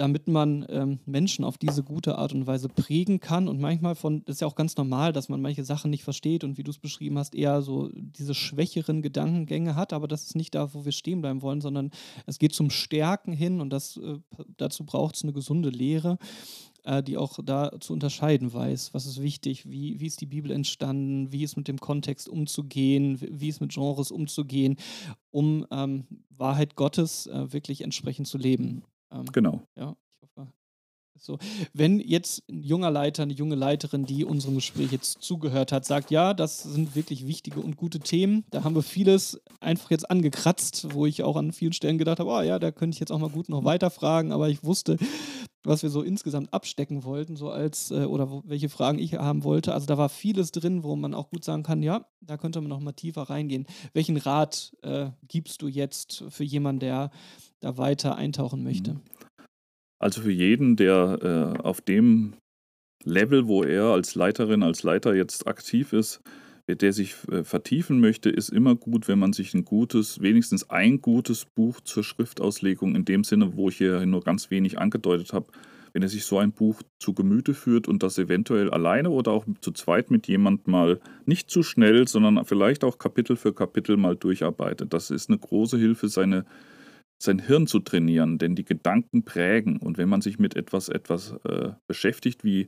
S1: damit man ähm, Menschen auf diese gute Art und Weise prägen kann. Und manchmal von, das ist ja auch ganz normal, dass man manche Sachen nicht versteht und wie du es beschrieben hast, eher so diese schwächeren Gedankengänge hat, aber das ist nicht da, wo wir stehen bleiben wollen, sondern es geht zum Stärken hin und das, äh, dazu braucht es eine gesunde Lehre, äh, die auch da zu unterscheiden weiß, was ist wichtig, wie, wie ist die Bibel entstanden, wie ist mit dem Kontext umzugehen, wie ist mit Genres umzugehen, um ähm, Wahrheit Gottes äh, wirklich entsprechend zu leben.
S2: Ähm, genau.
S1: Ja, ich hoffe. So, wenn jetzt ein junger Leiter, eine junge Leiterin, die unserem Gespräch jetzt zugehört hat, sagt, ja, das sind wirklich wichtige und gute Themen, da haben wir vieles einfach jetzt angekratzt, wo ich auch an vielen Stellen gedacht habe, oh ja, da könnte ich jetzt auch mal gut noch weiter fragen, aber ich wusste, was wir so insgesamt abstecken wollten, so als, äh, oder wo, welche Fragen ich haben wollte. Also da war vieles drin, wo man auch gut sagen kann, ja, da könnte man noch mal tiefer reingehen. Welchen Rat äh, gibst du jetzt für jemanden, der da weiter eintauchen möchte? Mhm.
S2: Also für jeden, der äh, auf dem Level, wo er als Leiterin, als Leiter jetzt aktiv ist, der sich äh, vertiefen möchte, ist immer gut, wenn man sich ein gutes, wenigstens ein gutes Buch zur Schriftauslegung in dem Sinne, wo ich hier nur ganz wenig angedeutet habe, wenn er sich so ein Buch zu Gemüte führt und das eventuell alleine oder auch zu zweit mit jemand mal nicht zu schnell, sondern vielleicht auch Kapitel für Kapitel mal durcharbeitet. Das ist eine große Hilfe, seine sein Hirn zu trainieren, denn die Gedanken prägen. Und wenn man sich mit etwas, etwas äh, beschäftigt wie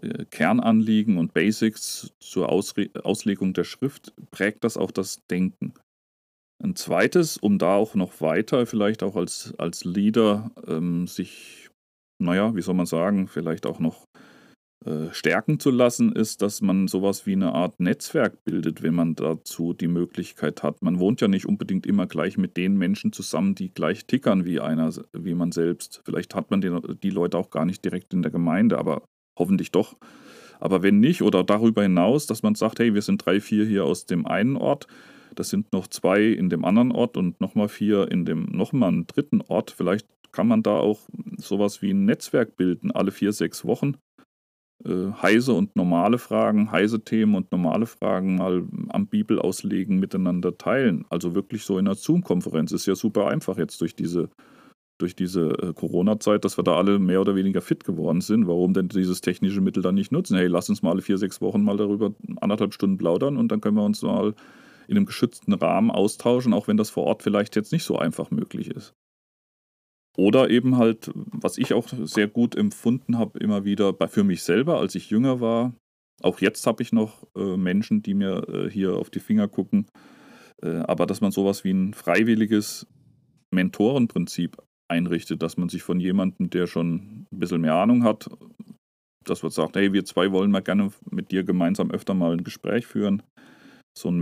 S2: äh, Kernanliegen und Basics zur Ausre Auslegung der Schrift, prägt das auch das Denken. Ein zweites, um da auch noch weiter, vielleicht auch als, als Leader, ähm, sich, naja, wie soll man sagen, vielleicht auch noch äh, stärken zu lassen, ist, dass man sowas wie eine Art Netzwerk bildet, wenn man dazu die Möglichkeit hat. Man wohnt ja nicht unbedingt immer gleich mit den Menschen zusammen, die gleich tickern wie einer, wie man selbst. Vielleicht hat man den, die Leute auch gar nicht direkt in der Gemeinde, aber hoffentlich doch. Aber wenn nicht oder darüber hinaus, dass man sagt, hey, wir sind drei, vier hier aus dem einen Ort, das sind noch zwei in dem anderen Ort und nochmal vier in dem nochmal einen dritten Ort. Vielleicht kann man da auch sowas wie ein Netzwerk bilden, alle vier, sechs Wochen äh, heiße und normale Fragen, heiße Themen und normale Fragen mal am Bibel auslegen, miteinander teilen. Also wirklich so in einer Zoom-Konferenz. Ist ja super einfach jetzt durch diese, durch diese äh, Corona-Zeit, dass wir da alle mehr oder weniger fit geworden sind. Warum denn dieses technische Mittel dann nicht nutzen? Hey, lass uns mal alle vier, sechs Wochen mal darüber anderthalb Stunden plaudern und dann können wir uns mal in einem geschützten Rahmen austauschen, auch wenn das vor Ort vielleicht jetzt nicht so einfach möglich ist. Oder eben halt, was ich auch sehr gut empfunden habe, immer wieder bei, für mich selber, als ich jünger war. Auch jetzt habe ich noch äh, Menschen, die mir äh, hier auf die Finger gucken. Äh, aber dass man sowas wie ein freiwilliges Mentorenprinzip einrichtet, dass man sich von jemandem, der schon ein bisschen mehr Ahnung hat, dass man sagt, hey, wir zwei wollen mal gerne mit dir gemeinsam öfter mal ein Gespräch führen. So ein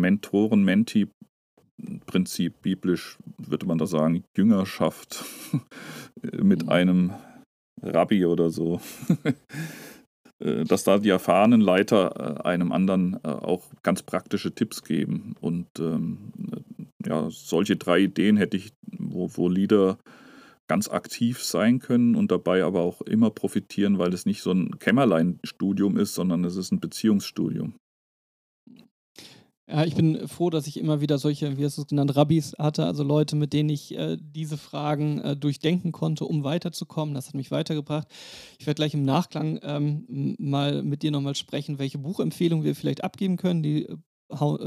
S2: Mentoren-Menti-Prinzip, biblisch würde man da sagen, Jüngerschaft [LAUGHS] mit mhm. einem Rabbi oder so. [LAUGHS] Äh, dass da die erfahrenen Leiter äh, einem anderen äh, auch ganz praktische Tipps geben. Und ähm, ja, solche drei Ideen hätte ich, wo, wo Leader ganz aktiv sein können und dabei aber auch immer profitieren, weil es nicht so ein Kämmerlein-Studium ist, sondern es ist ein Beziehungsstudium.
S1: Ja, ich bin froh, dass ich immer wieder solche, wie hast du es genannt, Rabbis hatte, also Leute, mit denen ich äh, diese Fragen äh, durchdenken konnte, um weiterzukommen. Das hat mich weitergebracht. Ich werde gleich im Nachklang ähm, mal mit dir nochmal sprechen, welche Buchempfehlungen wir vielleicht abgeben können. Die äh,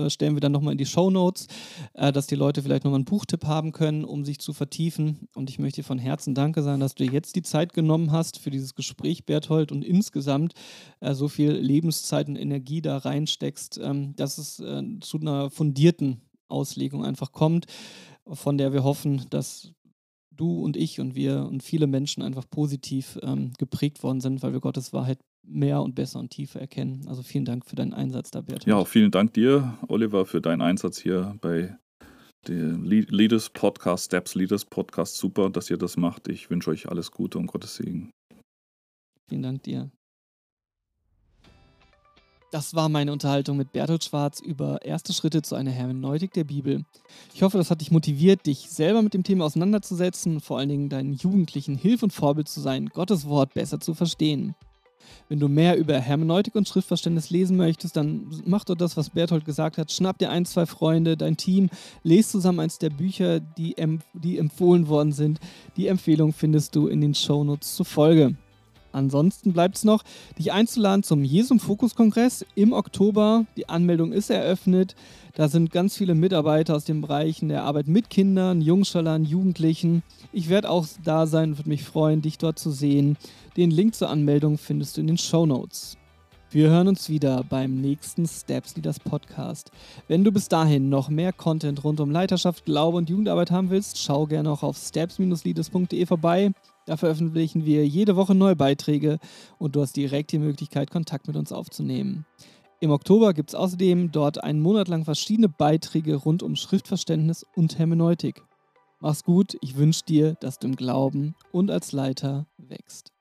S1: stellen wir dann nochmal in die Show Notes, äh, dass die Leute vielleicht nochmal einen Buchtipp haben können, um sich zu vertiefen. Und ich möchte dir von Herzen Danke sagen, dass du dir jetzt die Zeit genommen hast für dieses Gespräch, Berthold, und insgesamt äh, so viel Lebenszeit und Energie da reinsteckst, ähm, dass es zu einer fundierten Auslegung einfach kommt, von der wir hoffen, dass du und ich und wir und viele Menschen einfach positiv ähm, geprägt worden sind, weil wir Gottes Wahrheit mehr und besser und tiefer erkennen. Also vielen Dank für deinen Einsatz da, Bertolt.
S2: Ja, auch vielen Dank dir, Oliver, für deinen Einsatz hier bei dem Leaders Podcast, Steps Leaders Podcast. Super, dass ihr das macht. Ich wünsche euch alles Gute und Gottes Segen.
S1: Vielen Dank dir. Das war meine Unterhaltung mit Bertolt Schwarz über erste Schritte zu einer Hermeneutik der Bibel. Ich hoffe, das hat dich motiviert, dich selber mit dem Thema auseinanderzusetzen vor allen Dingen deinen Jugendlichen Hilfe und Vorbild zu sein, Gottes Wort besser zu verstehen. Wenn du mehr über Hermeneutik und Schriftverständnis lesen möchtest, dann mach doch das, was Berthold gesagt hat. Schnapp dir ein, zwei Freunde, dein Team, lest zusammen eins der Bücher, die, die empfohlen worden sind. Die Empfehlung findest du in den Shownotes zur Folge. Ansonsten bleibt es noch, dich einzuladen zum Jesum Fokus Kongress im Oktober. Die Anmeldung ist eröffnet. Da sind ganz viele Mitarbeiter aus den Bereichen der Arbeit mit Kindern, Jungschalern, Jugendlichen. Ich werde auch da sein und würde mich freuen, dich dort zu sehen. Den Link zur Anmeldung findest du in den Show Notes. Wir hören uns wieder beim nächsten Steps Leaders Podcast. Wenn du bis dahin noch mehr Content rund um Leiterschaft, Glaube und Jugendarbeit haben willst, schau gerne auch auf steps-leaders.de vorbei. Da veröffentlichen wir jede Woche neue Beiträge und du hast direkt die Möglichkeit, Kontakt mit uns aufzunehmen. Im Oktober gibt es außerdem dort einen Monat lang verschiedene Beiträge rund um Schriftverständnis und Hermeneutik. Mach's gut, ich wünsche dir, dass du im Glauben und als Leiter wächst.